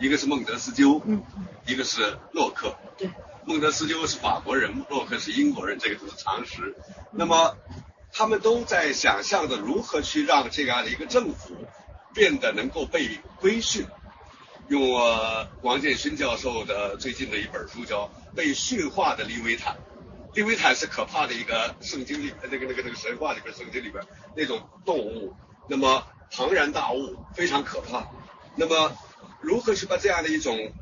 一个是孟德斯鸠，嗯，一个是洛克。对，孟德斯鸠是法国人，洛克是英国人，这个都是常识。那么他们都在想象着如何去让这样的一个政府变得能够被规训。用我王建勋教授的最近的一本书叫《被驯化的利维坦》。利维坦是可怕的一个圣经里，那个那个那个神话里边，圣经里边那种动物，那么庞然大物，非常可怕。那么如何去把这样的一种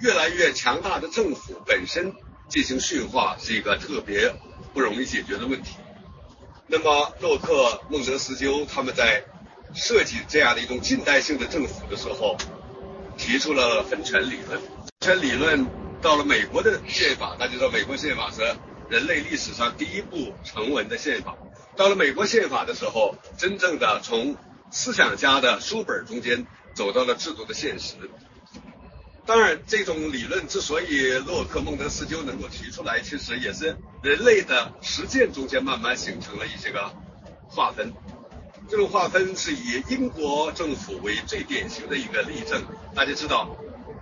越来越强大的政府本身进行驯化，是一个特别不容易解决的问题。那么洛克、孟德斯鸠他们在设计这样的一种近代性的政府的时候，提出了分权理论。分权理论。到了美国的宪法，大家知道美国宪法是人类历史上第一部成文的宪法。到了美国宪法的时候，真正的从思想家的书本中间走到了制度的现实。当然，这种理论之所以洛克、孟德斯鸠能够提出来，其实也是人类的实践中间慢慢形成了一些个划分。这种划分是以英国政府为最典型的一个例证。大家知道，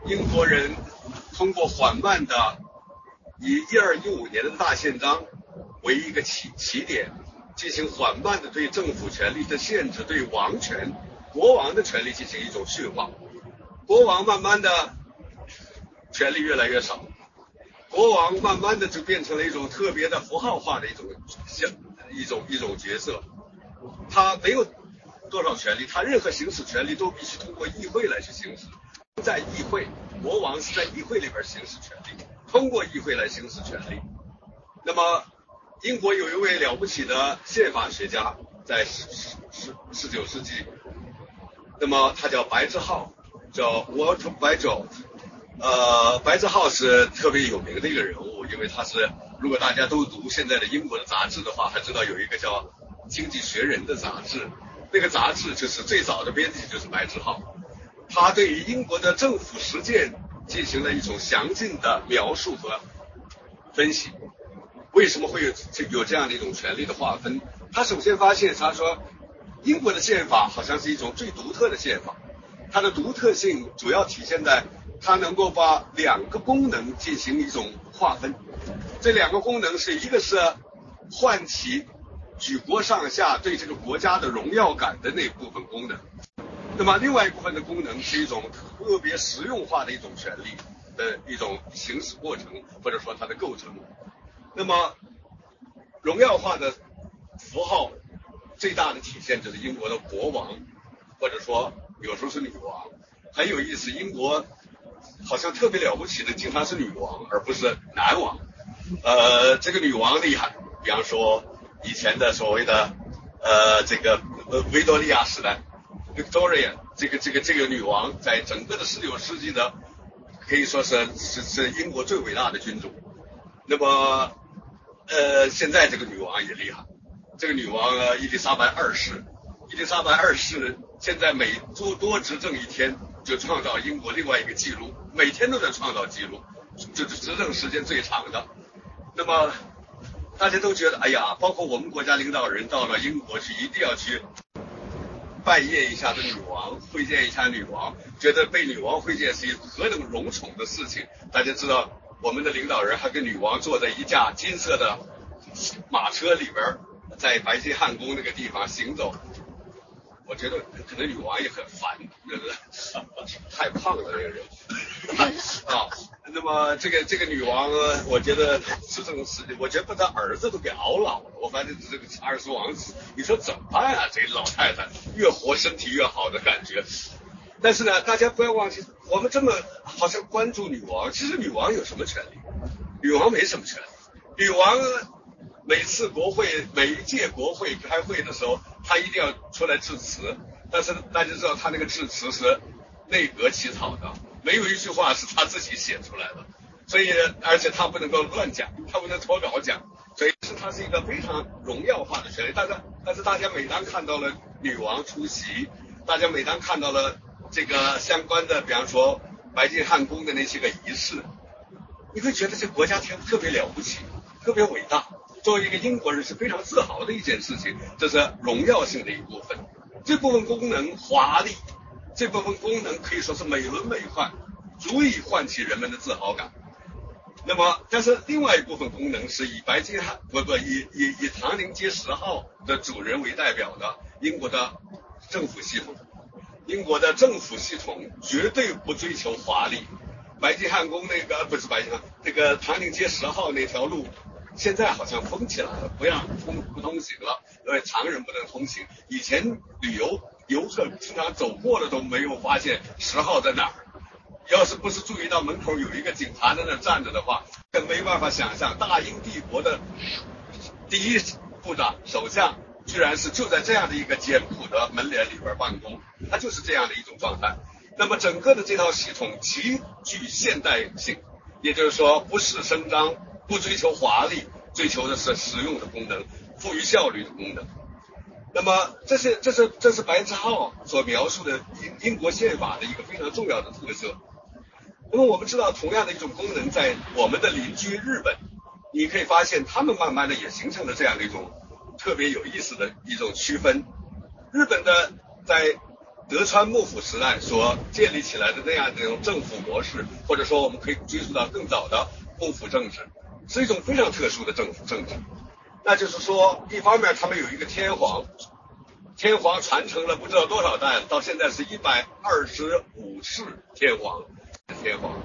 英国人。通过缓慢的以一二一五年的大宪章为一个起起点，进行缓慢的对政府权力的限制，对王权、国王的权力进行一种驯化。国王慢慢的权力越来越少，国王慢慢的就变成了一种特别的符号化的一种像一种一种角色，他没有多少权力，他任何行使权力都必须通过议会来去行使。在议会，国王是在议会里边行使权力，通过议会来行使权力。那么，英国有一位了不起的宪法学家，在十十十十九世纪，那么他叫白志浩，叫 Walter Bagehot。呃，白志浩是特别有名的一个人物，因为他是如果大家都读现在的英国的杂志的话，还知道有一个叫《经济学人》的杂志，那个杂志就是最早的编辑就是白志浩，他对于英国的政府实践进行了一种详尽的描述和分析。为什么会有这有这样的一种权利的划分？他首先发现，他说英国的宪法好像是一种最独特的宪法，它的独特性主要体现在。它能够把两个功能进行一种划分，这两个功能是一个是唤起举国上下对这个国家的荣耀感的那部分功能，那么另外一部分的功能是一种特别实用化的一种权利的一种行使过程，或者说它的构成。那么荣耀化的符号最大的体现就是英国的国王，或者说有时候是女王，很有意思，英国。好像特别了不起的，经常是女王而不是男王。呃，这个女王厉害，比方说以前的所谓的呃这个呃维多利亚时代，Victoria 这个这个这个女王在整个的十九世纪的可以说是是是英国最伟大的君主。那么呃现在这个女王也厉害，这个女王伊丽莎白二世，伊丽莎白二世现在每多多执政一天。就创造英国另外一个记录，每天都在创造记录，就是执政时间最长的。那么大家都觉得，哎呀，包括我们国家领导人到了英国去，一定要去拜谒一下这女王，会见一下女王，觉得被女王会见是一何等荣宠的事情。大家知道，我们的领导人还跟女王坐在一架金色的马车里边，在白金汉宫那个地方行走。我觉得可能女王也很烦，对不对？太胖了那个人啊。那么这个这个女王，我觉得是这种事情，我觉得把她儿子都给熬老了。我反正这个查尔斯王子，你说怎么办啊？这老太太越活身体越好的感觉。但是呢，大家不要忘记，我们这么好像关注女王，其实女王有什么权利？女王没什么权利。女王。每次国会每一届国会开会的时候，他一定要出来致辞。但是大家知道，他那个致辞是内阁起草的，没有一句话是他自己写出来的。所以，而且他不能够乱讲，他不能脱稿讲。所以，是他是一个非常荣耀化的权利。但是，但是大家每当看到了女王出席，大家每当看到了这个相关的，比方说白金汉宫的那些个仪式，你会觉得这国家特特别了不起，特别伟大。作为一个英国人是非常自豪的一件事情，这是荣耀性的一部分。这部分功能华丽，这部分功能可以说是美轮美奂，足以唤起人们的自豪感。那么，但是另外一部分功能是以白金汉不不以以以唐宁街十号的主人为代表的英国的政府系统。英国的政府系统绝对不追求华丽。白金汉宫那个不是白金汉，这个唐宁街十号那条路。现在好像封起来了，不让通不通行了，因为常人不能通行。以前旅游游客经常走过了都没有发现十号在哪儿，要是不是注意到门口有一个警察在那站着的话，更没办法想象大英帝国的第一部长首相居然是就在这样的一个简朴的门脸里边办公，他就是这样的一种状态。那么整个的这套系统极具现代性，也就是说不是声张。不追求华丽，追求的是实用的功能，富于效率的功能。那么，这是这是这是白之浩所描述的英英国宪法的一个非常重要的特色。那么，我们知道同样的一种功能在我们的邻居日本，你可以发现他们慢慢的也形成了这样的一种特别有意思的一种区分。日本的在德川幕府时代所建立起来的那样的一种政府模式，或者说我们可以追溯到更早的幕府政治。是一种非常特殊的政府政治，那就是说，一方面他们有一个天皇，天皇传承了不知道多少代，到现在是一百二十五世天皇，天皇。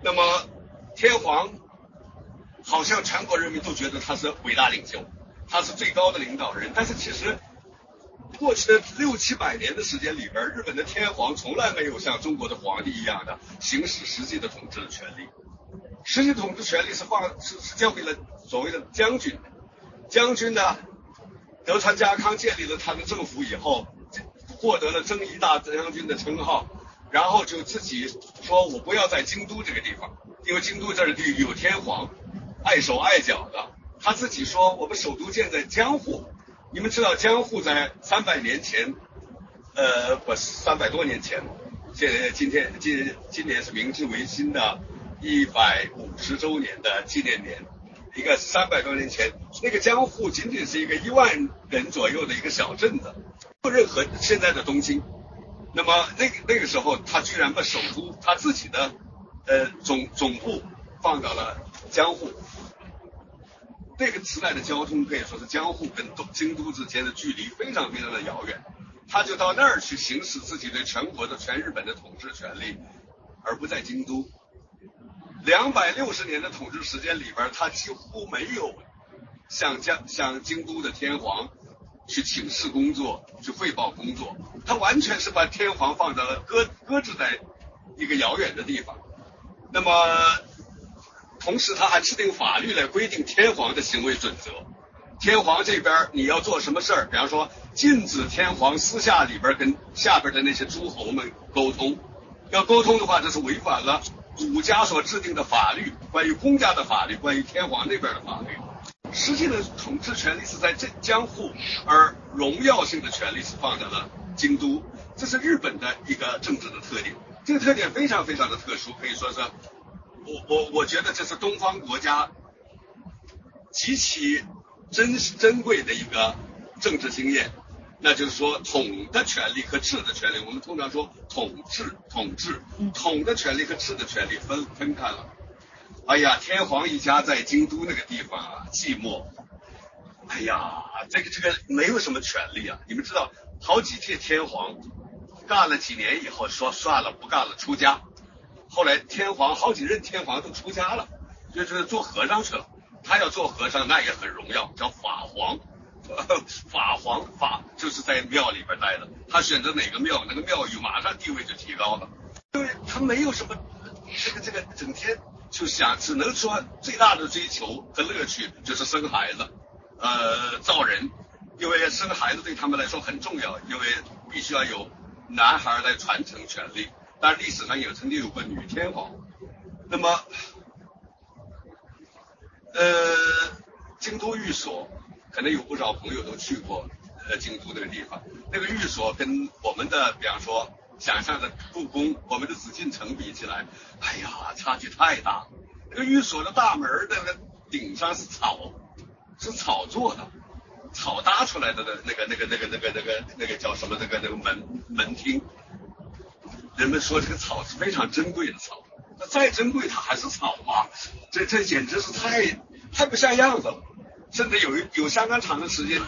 那么天皇好像全国人民都觉得他是伟大领袖，他是最高的领导人，但是其实过去的六七百年的时间里边，日本的天皇从来没有像中国的皇帝一样的行使实际的统治的权利。实际统治权力是放是是交给了所谓的将军，将军呢，德川家康建立了他的政府以后，获得了征夷大将军的称号，然后就自己说：“我不要在京都这个地方，因为京都这里有天皇，碍手碍脚的。”他自己说：“我们首都建在江户。”你们知道江户在三百年前，呃，不，三百多年前，现今天今今年是明治维新的一百五十周年的纪念年。一个三百多年前，那个江户仅仅是一个一万人左右的一个小镇子，没有任何现在的东京。那么那那个时候，他居然把首都他自己的呃总总部放到了江户。那个时代的交通可以说是江户跟东京都之间的距离非常非常的遥远，他就到那儿去行使自己对全国的全日本的统治权利，而不在京都。两百六十年的统治时间里边，他几乎没有向江向京都的天皇去请示工作、去汇报工作，他完全是把天皇放在了搁搁置在一个遥远的地方。那么，同时他还制定法律来规定天皇的行为准则。天皇这边你要做什么事儿，比方说禁止天皇私下里边跟下边的那些诸侯们沟通，要沟通的话，这是违反了。儒家所制定的法律，关于公家的法律，关于天皇那边的法律，实际的统治权力是在这江户，而荣耀性的权力是放在了京都。这是日本的一个政治的特点，这个特点非常非常的特殊，可以说是，我我我觉得这是东方国家极其珍珍贵的一个政治经验。那就是说，统的权利和治的权利，我们通常说统治、统治，统的权利和治的权利分分开了。哎呀，天皇一家在京都那个地方啊，寂寞。哎呀，这个这个没有什么权利啊。你们知道，好几届天皇干了几年以后，说算了，不干了，出家。后来天皇好几任天皇都出家了，就是做和尚去了。他要做和尚，那也很荣耀，叫法皇。法皇法就是在庙里边待的，他选择哪个庙，那个庙宇马上地位就提高了，因为他没有什么这个这个整天就想，只能说最大的追求和乐趣就是生孩子，呃造人，因为生孩子对他们来说很重要，因为必须要有男孩来传承权力。但是历史上也曾经有过女天皇，那么呃京都御所。可能有不少朋友都去过呃京都那个地方，那个寓所跟我们的比方说想象的故宫、我们的紫禁城比起来，哎呀，差距太大。那个寓所的大门的那个顶上是草，是草做的，草搭出来的那个那个那个那个那个那个叫什么？那个那个门门厅。人们说这个草是非常珍贵的草，那再珍贵它还是草嘛？这这简直是太太不像样子了。甚至有一有相当长的时间，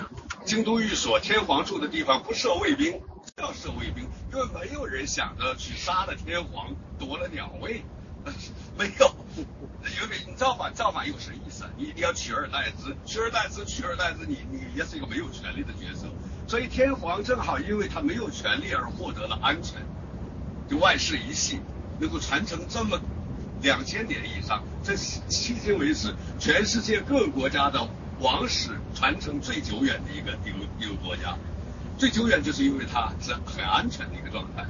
京都御所天皇住的地方不设卫兵，要设卫兵，因为没有人想着去杀了天皇夺了鸟位，没有，因为你造反造反有什么意思？你你要取而代之，取而代之，取而代之，你你也是一个没有权利的角色。所以天皇正好因为他没有权利而获得了安全，就万世一系，能够传承这么两千年以上，这迄今为止全世界各国家的。王室传承最久远的一个一个一个国家，最久远就是因为它是很安全的一个状态，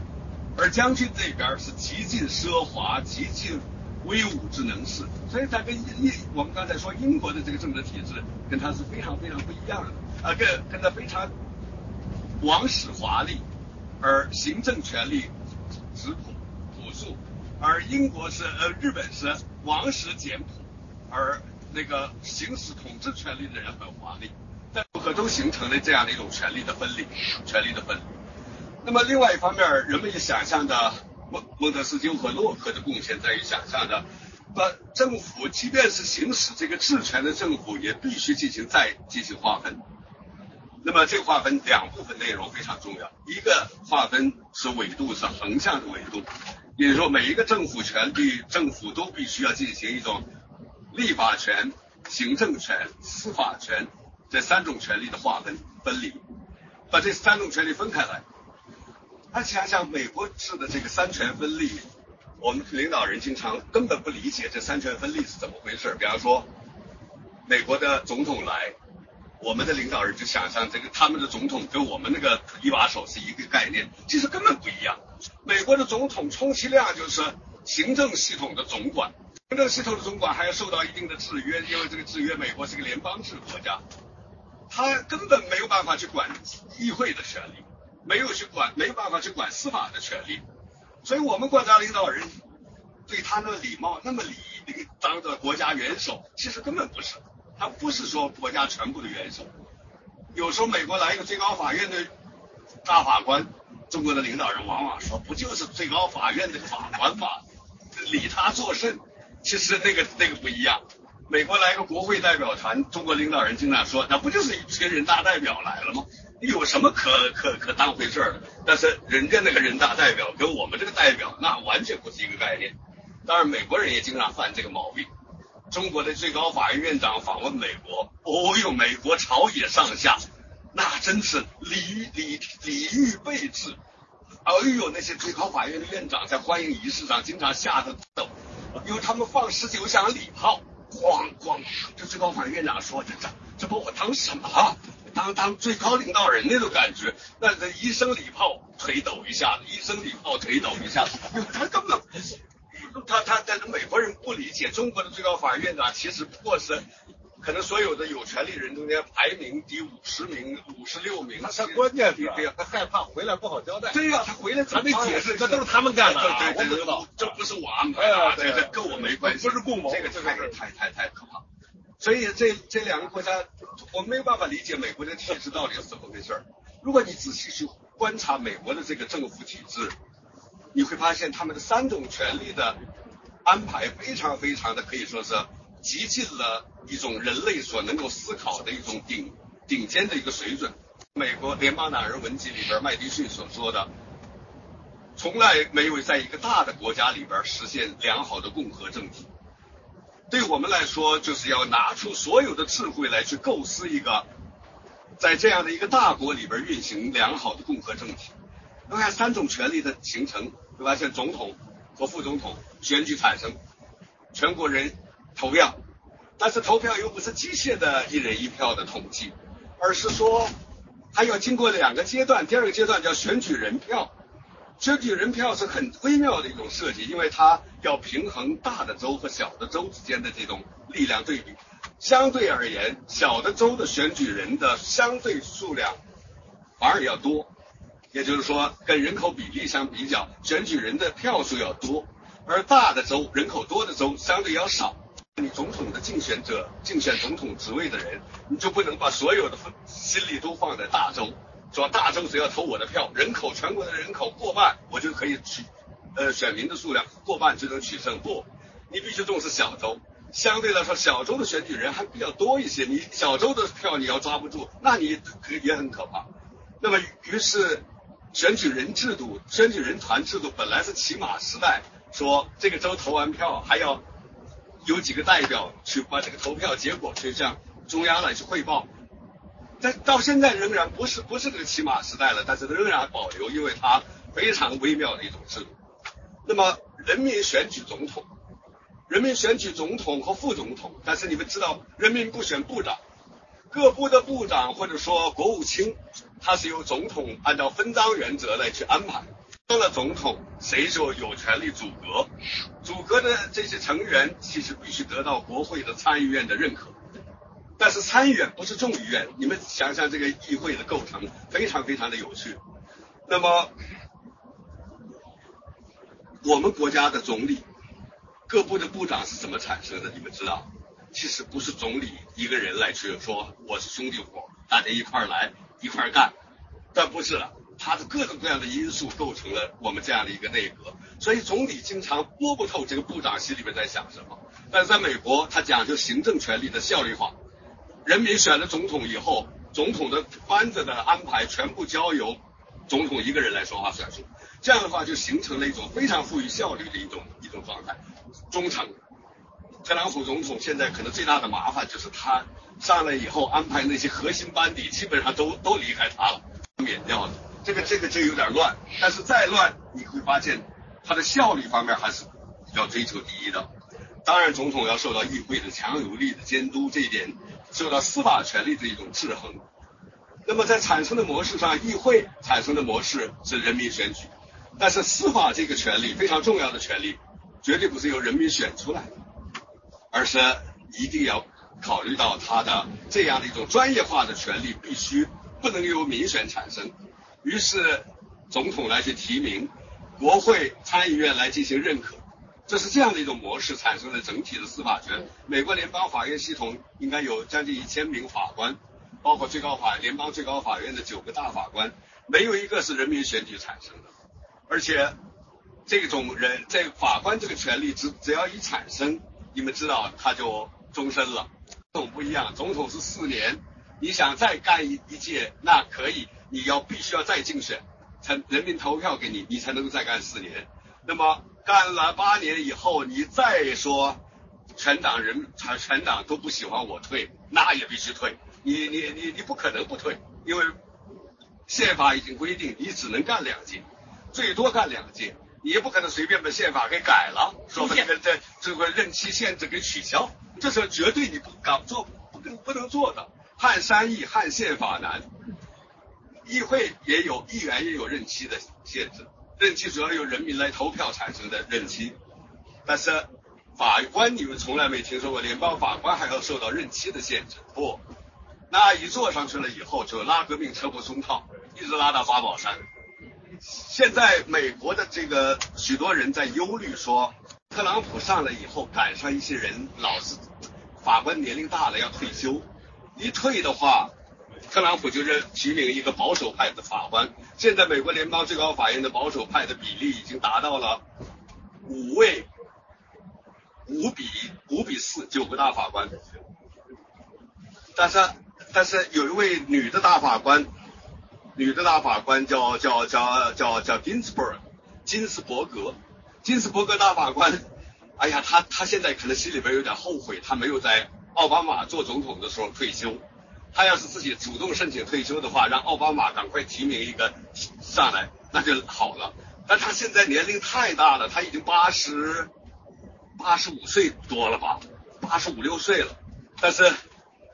而将军这边是极尽奢华、极尽威武之能事，所以它跟英我们刚才说英国的这个政治体制跟它是非常非常不一样的，啊，跟跟它非常王室华丽，而行政权力质朴朴素，而英国是呃日本是王室简朴，而。那个行使统治权力的人很华丽，但可都形成了这样的一种权力的分离，权力的分离。那么另外一方面，人们也想象的孟孟德斯鸠和洛克的贡献在于想象的，把政府即便是行使这个治权的政府，也必须进行再进行划分。那么这划分两部分内容非常重要，一个划分是纬度是横向的纬度，也就是说每一个政府权力政府都必须要进行一种。立法权、行政权、司法权 这三种权力的划分分离，把这三种权力分开来。他想想美国式的这个三权分立，我们领导人经常根本不理解这三权分立是怎么回事。比方说，美国的总统来，我们的领导人就想象这个他们的总统跟我们那个一把手是一个概念，其实根本不一样。美国的总统充其量就是行政系统的总管，行政系统的总管还要受到一定的制约，因为这个制约，美国是个联邦制国家，他根本没有办法去管议会的权利，没有去管，没有办法去管司法的权利，所以我们国家领导人对他那礼貌那么礼仪，当着国家元首，其实根本不是。他不是说国家全部的元首，有时候美国来一个最高法院的大法官，中国的领导人往往说不就是最高法院的法官吗？理他作甚？其实那个那个不一样。美国来个国会代表团，中国领导人经常说那不就是一群人大代表来了吗？你有什么可可可当回事的？但是人家那个人大代表跟我们这个代表那完全不是一个概念。当然美国人也经常犯这个毛病。中国的最高法院院长访问美国，哦呦，美国朝野上下，那真是礼礼礼遇备至。哎呦，那些最高法院的院长在欢迎仪式上经常吓得抖，因为他们放十九响礼炮，咣咣。这最高法院院长说：“这这这把我当什么了？当当最高领导人那种感觉？那这一声礼炮，腿抖一下；一声礼炮，腿抖一下。他根本。”他他但是美国人不理解中国的最高法院院长，其实不过是可能所有的有权利人中间排名第五十名、五十六名。他关键是，他害怕回来不好交代。对呀，他回来还没解释，这都是他们干的，对对对，这不是我安排的，这这跟我没关系，不是共谋，这个太太太太可怕。所以这这两个国家，我没有办法理解美国的体制到底是怎么回事儿。如果你仔细去观察美国的这个政府体制。你会发现他们的三种权利的安排非常非常的可以说是极尽了一种人类所能够思考的一种顶顶尖的一个水准。美国联邦党人文集里边麦迪逊所说的，从来没有在一个大的国家里边实现良好的共和政体。对我们来说，就是要拿出所有的智慧来去构思一个在这样的一个大国里边运行良好的共和政体。你看三种权力的形成，对吧？像总统和副总统选举产生，全国人投票，但是投票又不是机械的一人一票的统计，而是说它要经过两个阶段。第二个阶段叫选举人票，选举人票是很微妙的一种设计，因为它要平衡大的州和小的州之间的这种力量对比。相对而言，小的州的选举人的相对数量反而要多。也就是说，跟人口比例相比较，选举人的票数要多，而大的州、人口多的州相对要少。你总统的竞选者、竞选总统职位的人，你就不能把所有的心力都放在大州，说大州只要投我的票，人口全国的人口过半，我就可以取，呃，选民的数量过半就能取胜。不，你必须重视小州。相对来说，小州的选举人还比较多一些，你小州的票你要抓不住，那你可也很可怕。那么，于是。选举人制度、选举人团制度本来是骑马时代，说这个州投完票还要有几个代表去把这个投票结果去向中央来去汇报，但到现在仍然不是不是这个骑马时代了，但是仍然保留，因为它非常微妙的一种制度。那么人民选举总统，人民选举总统和副总统，但是你们知道人民不选部长。各部的部长或者说国务卿，他是由总统按照分赃原则来去安排。当了总统，谁就有权利组阁。组阁的这些成员其实必须得到国会的参议院的认可。但是参议院不是众议院，你们想想这个议会的构成非常非常的有趣。那么我们国家的总理、各部的部长是怎么产生的？你们知道？其实不是总理一个人来去说我是兄弟伙，大家一块来一块干，但不是了，他的各种各样的因素构成了我们这样的一个内阁，所以总理经常摸不透这个部长心里面在想什么。但是在美国，他讲究行政权力的效率化，人民选了总统以后，总统的班子的安排全部交由总统一个人来说话算数，这样的话就形成了一种非常富于效率的一种一种状态，忠诚。特朗普总统现在可能最大的麻烦就是他上来以后安排那些核心班底基本上都都离开他了，免掉了。这个这个就有点乱，但是再乱你会发现它的效率方面还是要追求第一的。当然，总统要受到议会的强有力的监督，这一点受到司法权力的一种制衡。那么在产生的模式上，议会产生的模式是人民选举，但是司法这个权利非常重要的权利，绝对不是由人民选出来的，而是一定要考虑到它的这样的一种专业化的权利，必须不能由民选产生。于是总统来去提名，国会参议院来进行认可，这是这样的一种模式产生了整体的司法权。美国联邦法院系统应该有将近一千名法官。包括最高法联邦最高法院的九个大法官，没有一个是人民选举产生的，而且这种人在法官这个权利只只要一产生，你们知道他就终身了。总统不一样，总统是四年，你想再干一一届那可以，你要必须要再竞选，才人民投票给你，你才能够再干四年。那么干了八年以后，你再说全党人全全党都不喜欢我退，那也必须退。你你你你不可能不退，因为宪法已经规定你只能干两届，最多干两届，你也不可能随便把宪法给改了，说把这个这这个任期限制给取消，这是绝对你不敢做不能不能做的。汉三易，汉宪法难。议会也有议员也有任期的限制，任期主要由人民来投票产生的任期，但是法官你们从来没听说过联邦法官还要受到任期的限制，不。那一坐上去了以后，就拉革命车不松套，一直拉到八宝山。现在美国的这个许多人在忧虑说，特朗普上来以后赶上一些人老是法官年龄大了要退休，一退的话，特朗普就任提名一个保守派的法官。现在美国联邦最高法院的保守派的比例已经达到了五位，五比五比四，九个大法官，但是。但是有一位女的大法官，女的大法官叫叫叫叫叫金斯伯格，金斯伯格，金斯伯格大法官，哎呀，他他现在可能心里边有点后悔，他没有在奥巴马做总统的时候退休。他要是自己主动申请退休的话，让奥巴马赶快提名一个上来，那就好了。但他现在年龄太大了，他已经八十八十五岁多了吧，八十五六岁了，但是。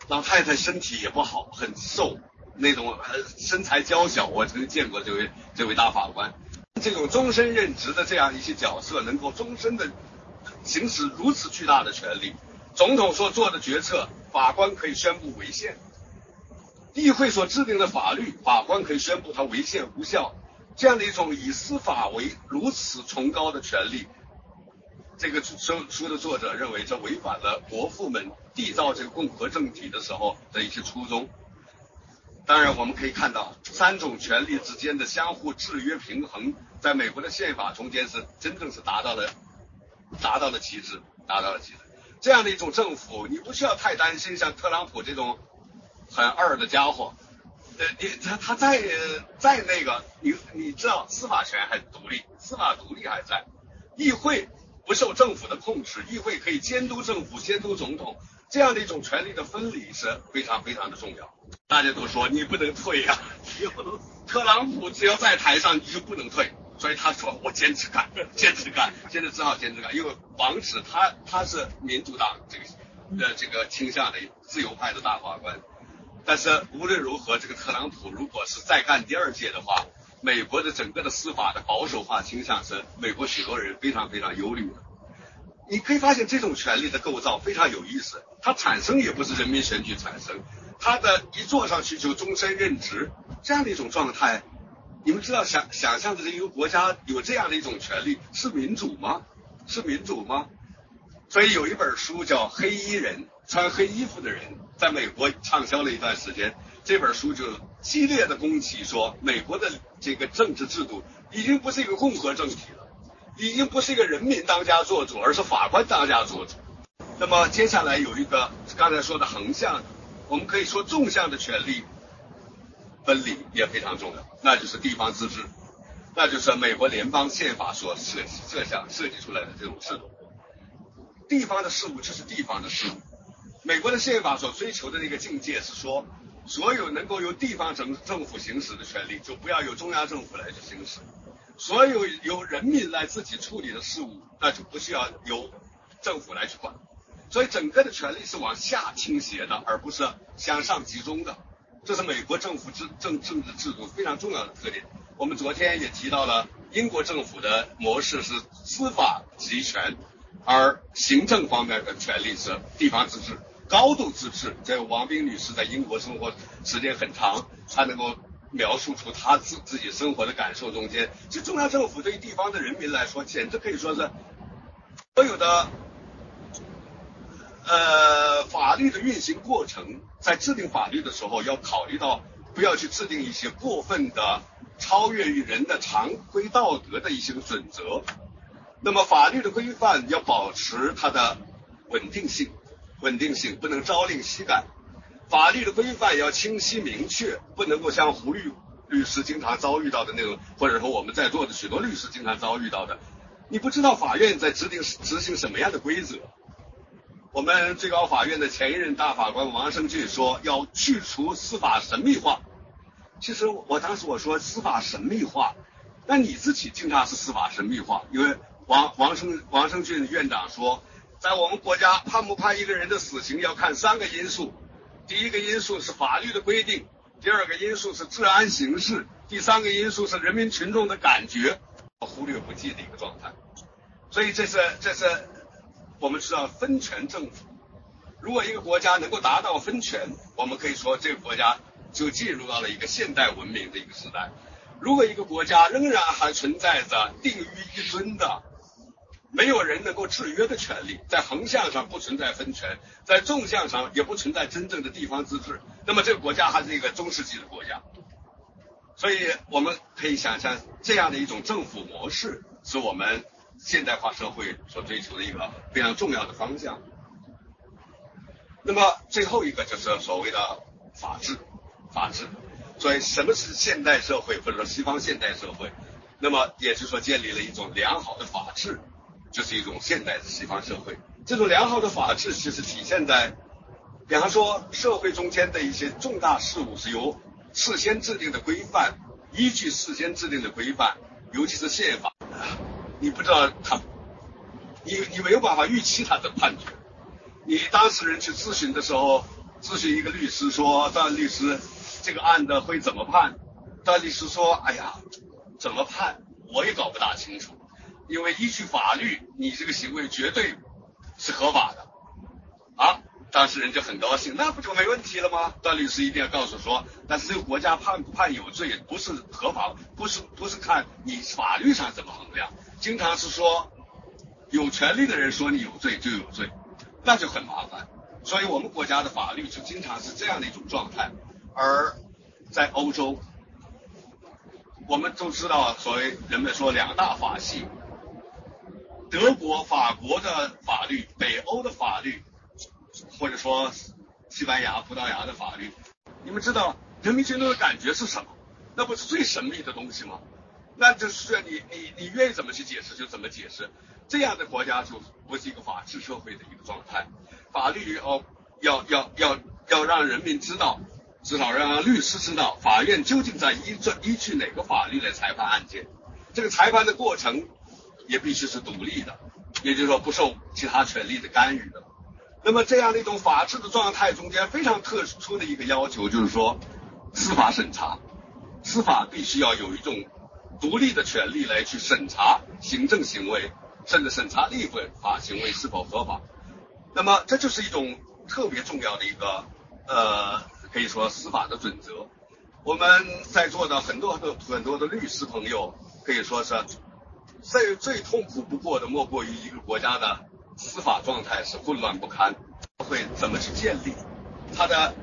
老太太身体也不好，很瘦，那种呃身材娇小。我曾经见过这位这位大法官，这种终身任职的这样一些角色，能够终身的行使如此巨大的权利。总统所做的决策，法官可以宣布违宪；议会所制定的法律，法官可以宣布它违宪无效。这样的一种以司法为如此崇高的权利。这个书书的作者认为，这违反了国父们缔造这个共和政体的时候的一些初衷。当然，我们可以看到三种权力之间的相互制约平衡，在美国的宪法中间是真正是达到了达到了极致，达到了极致。这样的一种政府，你不需要太担心像特朗普这种很二的家伙。呃，你他他再再那个，你你知道司法权还独立，司法独立还在，议会。不受政府的控制，议会可以监督政府、监督总统，这样的一种权力的分离是非常非常的重要。大家都说你不能退呀，特朗普只要在台上你就不能退，所以他说我坚持干，坚持干，现在只好坚持干，因为防止他他是民主党这个呃这个倾向的自由派的大法官。但是无论如何，这个特朗普如果是再干第二届的话，美国的整个的司法的保守化倾向是美国许多人非常非常忧虑的。你可以发现这种权力的构造非常有意思，它产生也不是人民选举产生，它的一坐上去就终身任职这样的一种状态，你们知道想想象的这一个国家有这样的一种权利是民主吗？是民主吗？所以有一本书叫《黑衣人》，穿黑衣服的人在美国畅销了一段时间。这本书就激烈的攻击说，美国的这个政治制度已经不是一个共和政体了，已经不是一个人民当家作主，而是法官当家作主。那么接下来有一个刚才说的横向，我们可以说纵向的权利分离也非常重要，那就是地方自治，那就是美国联邦宪法所设设想设计出来的这种制度。地方的事务就是地方的事务，美国的宪法所追求的那个境界是说。所有能够由地方政政府行使的权利，就不要由中央政府来去行使；所有由人民来自己处理的事务，那就不需要由政府来去管。所以整个的权力是往下倾斜的，而不是向上集中的。这是美国政府制政政治制度非常重要的特点。我们昨天也提到了英国政府的模式是司法集权，而行政方面的权力是地方自治，高度自治。这王斌女士在英国生活时间很长，她能够描述出她自自己生活的感受中间，其实中央政府对于地方的人民来说，简直可以说是所有的。呃，法律的运行过程，在制定法律的时候，要考虑到不要去制定一些过分的超越于人的常规道德的一些准则。那么，法律的规范要保持它的稳定性，稳定性不能朝令夕改。法律的规范要清晰明确，不能够像胡律律师经常遭遇到的那种，或者说我们在座的许多律师经常遭遇到的，你不知道法院在制定执行什么样的规则。我们最高法院的前一任大法官王胜俊说要去除司法神秘化。其实我当时我说司法神秘化，那你自己经常是司法神秘化，因为王王胜王胜俊院长说，在我们国家判不判一个人的死刑要看三个因素，第一个因素是法律的规定，第二个因素是治安形势，第三个因素是人民群众的感觉，忽略不计的一个状态。所以这是这是。我们知道分权政府，如果一个国家能够达到分权，我们可以说这个国家就进入到了一个现代文明的一个时代。如果一个国家仍然还存在着定于一尊的、没有人能够制约的权利，在横向上不存在分权，在纵向上也不存在真正的地方自治，那么这个国家还是一个中世纪的国家。所以我们可以想象，这样的一种政府模式是我们。现代化社会所追求的一个非常重要的方向。那么最后一个就是所谓的法治，法治。所以什么是现代社会或者说西方现代社会？那么也就是说建立了一种良好的法治，就是一种现代的西方社会。这种良好的法治其实体现在，比方说社会中间的一些重大事务是由事先制定的规范，依据事先制定的规范，尤其是宪法。你不知道他，你你没有办法预期他的判决。你当事人去咨询的时候，咨询一个律师说：“段律师，这个案子会怎么判？”段律师说：“哎呀，怎么判我也搞不大清楚，因为依据法律，你这个行为绝对是合法的。”啊，当事人就很高兴，那不就没问题了吗？段律师一定要告诉说：“但是这个国家判不判有罪，不是合法，不是不是看你法律上怎么衡量。”经常是说，有权利的人说你有罪就有罪，那就很麻烦。所以我们国家的法律就经常是这样的一种状态。而在欧洲，我们都知道，所谓人们说两大法系，德国、法国的法律，北欧的法律，或者说西班牙、葡萄牙的法律，你们知道人民群众的感觉是什么？那不是最神秘的东西吗？那就是你你你愿意怎么去解释就怎么解释，这样的国家就不是一个法治社会的一个状态。法律要要要要要让人民知道，至少让律师知道，法院究竟在依这依据哪个法律来裁判案件。这个裁判的过程也必须是独立的，也就是说不受其他权利的干预的。那么这样的一种法治的状态中间非常特殊的一个要求就是说，司法审查，司法必须要有一种。独立的权利来去审查行政行为，甚至审查立法行为是否合法。那么这就是一种特别重要的一个呃，可以说司法的准则。我们在座的很多的很多的律师朋友，可以说是最最痛苦不过的，莫过于一个国家的司法状态是混乱不堪，会怎么去建立？他的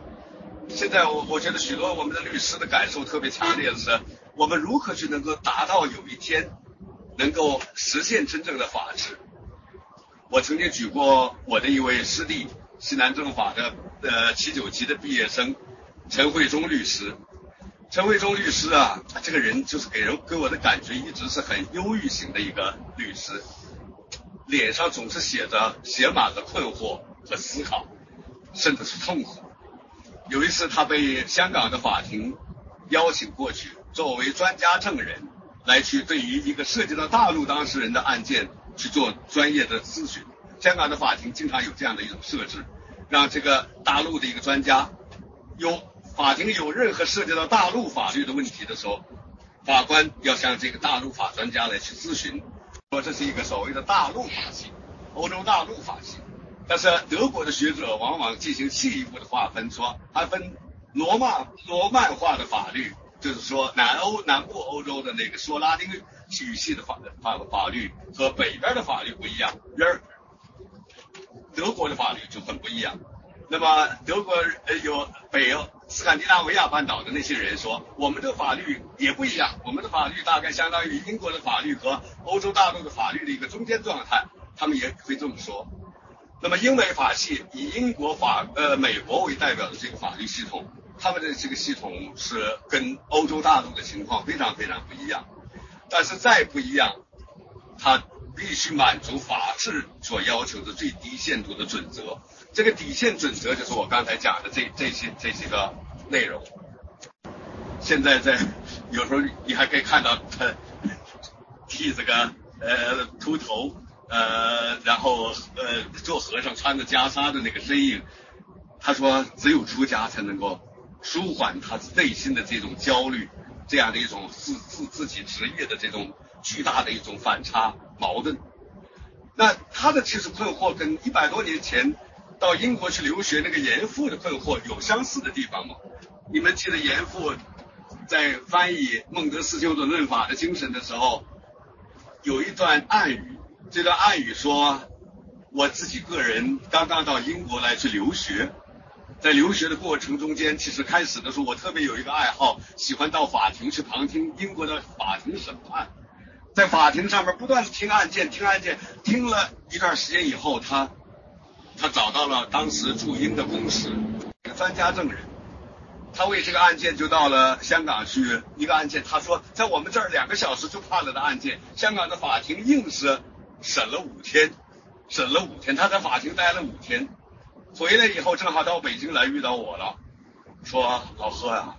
现在我我觉得许多我们的律师的感受特别强烈的是。我们如何去能够达到有一天能够实现真正的法治？我曾经举过我的一位师弟，西南政法的呃七九级的毕业生陈慧忠律师。陈慧忠律师啊，他这个人就是给人给我的感觉一直是很忧郁型的一个律师，脸上总是写着写满了困惑和思考，甚至是痛苦。有一次他被香港的法庭邀请过去。作为专家证人来去对于一个涉及到大陆当事人的案件去做专业的咨询，香港的法庭经常有这样的一种设置，让这个大陆的一个专家有法庭有任何涉及到大陆法律的问题的时候，法官要向这个大陆法专家来去咨询，说这是一个所谓的大陆法系，欧洲大陆法系。但是德国的学者往往进行进一步的划分，说还分罗曼罗曼化的法律，就是说南欧南部欧洲的那个说拉丁语系的法法法律和北边的法律不一样，而德国的法律就很不一样。那么德国呃有北欧斯堪的纳维亚半岛的那些人说，我们的法律也不一样，我们的法律大概相当于英国的法律和欧洲大陆的法律的一个中间状态，他们也会这么说。那么英美法系以英国法呃美国为代表的这个法律系统，他们的这个系统是跟欧洲大陆的情况非常非常不一样。但是再不一样，它必须满足法治所要求的最低限度的准则。这个底线准则就是我刚才讲的这这些这些个内容。现在在有时候你还可以看到他剃这个呃秃头。呃，然后呃，做和尚穿着袈裟的那个身影，他说，只有出家才能够舒缓他内心的这种焦虑，这样的一种自自自己职业的这种巨大的一种反差矛盾。那他的其实困惑跟一百多年前到英国去留学那个严复的困惑有相似的地方吗？你们记得严复在翻译孟德斯鸠的《论法的精神》的时候，有一段暗语。这段暗语说，我自己个人刚刚到英国来去留学，在留学的过程中间，其实开始的时候我特别有一个爱好，喜欢到法庭去旁听英国的法庭审判，在法庭上面不断的听案件，听案件，听了一段时间以后，他他找到了当时驻英的公使，专家证人，他为这个案件就到了香港去，一个案件，他说在我们这儿两个小时就判了的案件，香港的法庭硬是。审了五天，审了五天，他在法庭待了五天，回来以后正好到北京来遇到我了，说老贺呀，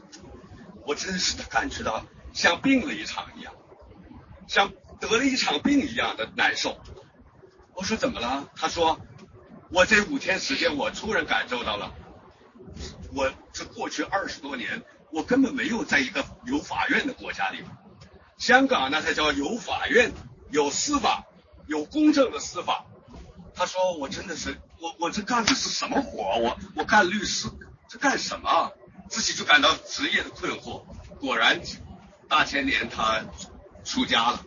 我真是的感觉到像病了一场一样，像得了一场病一样的难受。我说怎么了？他说我这五天时间，我突然感受到了，我这过去二十多年，我根本没有在一个有法院的国家里，香港那才叫有法院，有司法。有公正的司法，他说我真的是我我这干的是什么活？我我干律师这干什么？自己就感到职业的困惑。果然，大前年他出家了。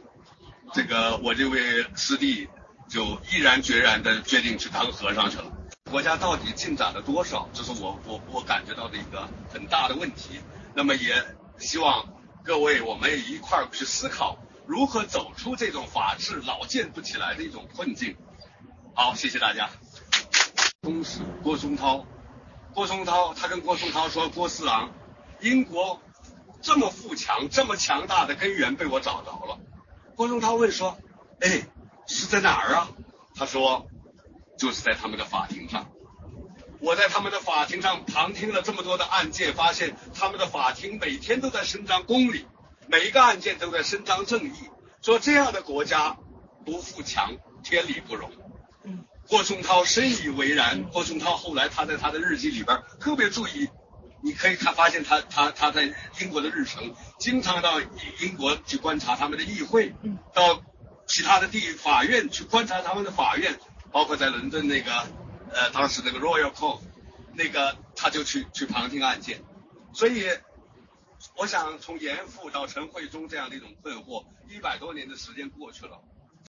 这个我这位师弟就毅然决然的决定去当和尚去了。国家到底进展了多少？这是我我我感觉到的一个很大的问题。那么也希望各位我们也一块儿去思考。如何走出这种法治老建不起来的一种困境？好，谢谢大家。公使郭松涛，郭松涛他跟郭松涛说：“郭四郎，英国这么富强、这么强大的根源被我找着了。”郭松涛问说：“哎，是在哪儿啊？”他说：“就是在他们的法庭上。我在他们的法庭上旁听了这么多的案件，发现他们的法庭每天都在伸张公理。”每一个案件都在伸张正义，说这样的国家不富强，天理不容。霍松涛深以为然。霍松涛后来他在他的日记里边特别注意，你可以看发现他他他在英国的日程，经常到英国去观察他们的议会，到其他的地法院去观察他们的法院，包括在伦敦那个呃当时那个 Royal Court，那个他就去去旁听案件，所以。我想从严复到陈慧忠这样的一种困惑，一百多年的时间过去了。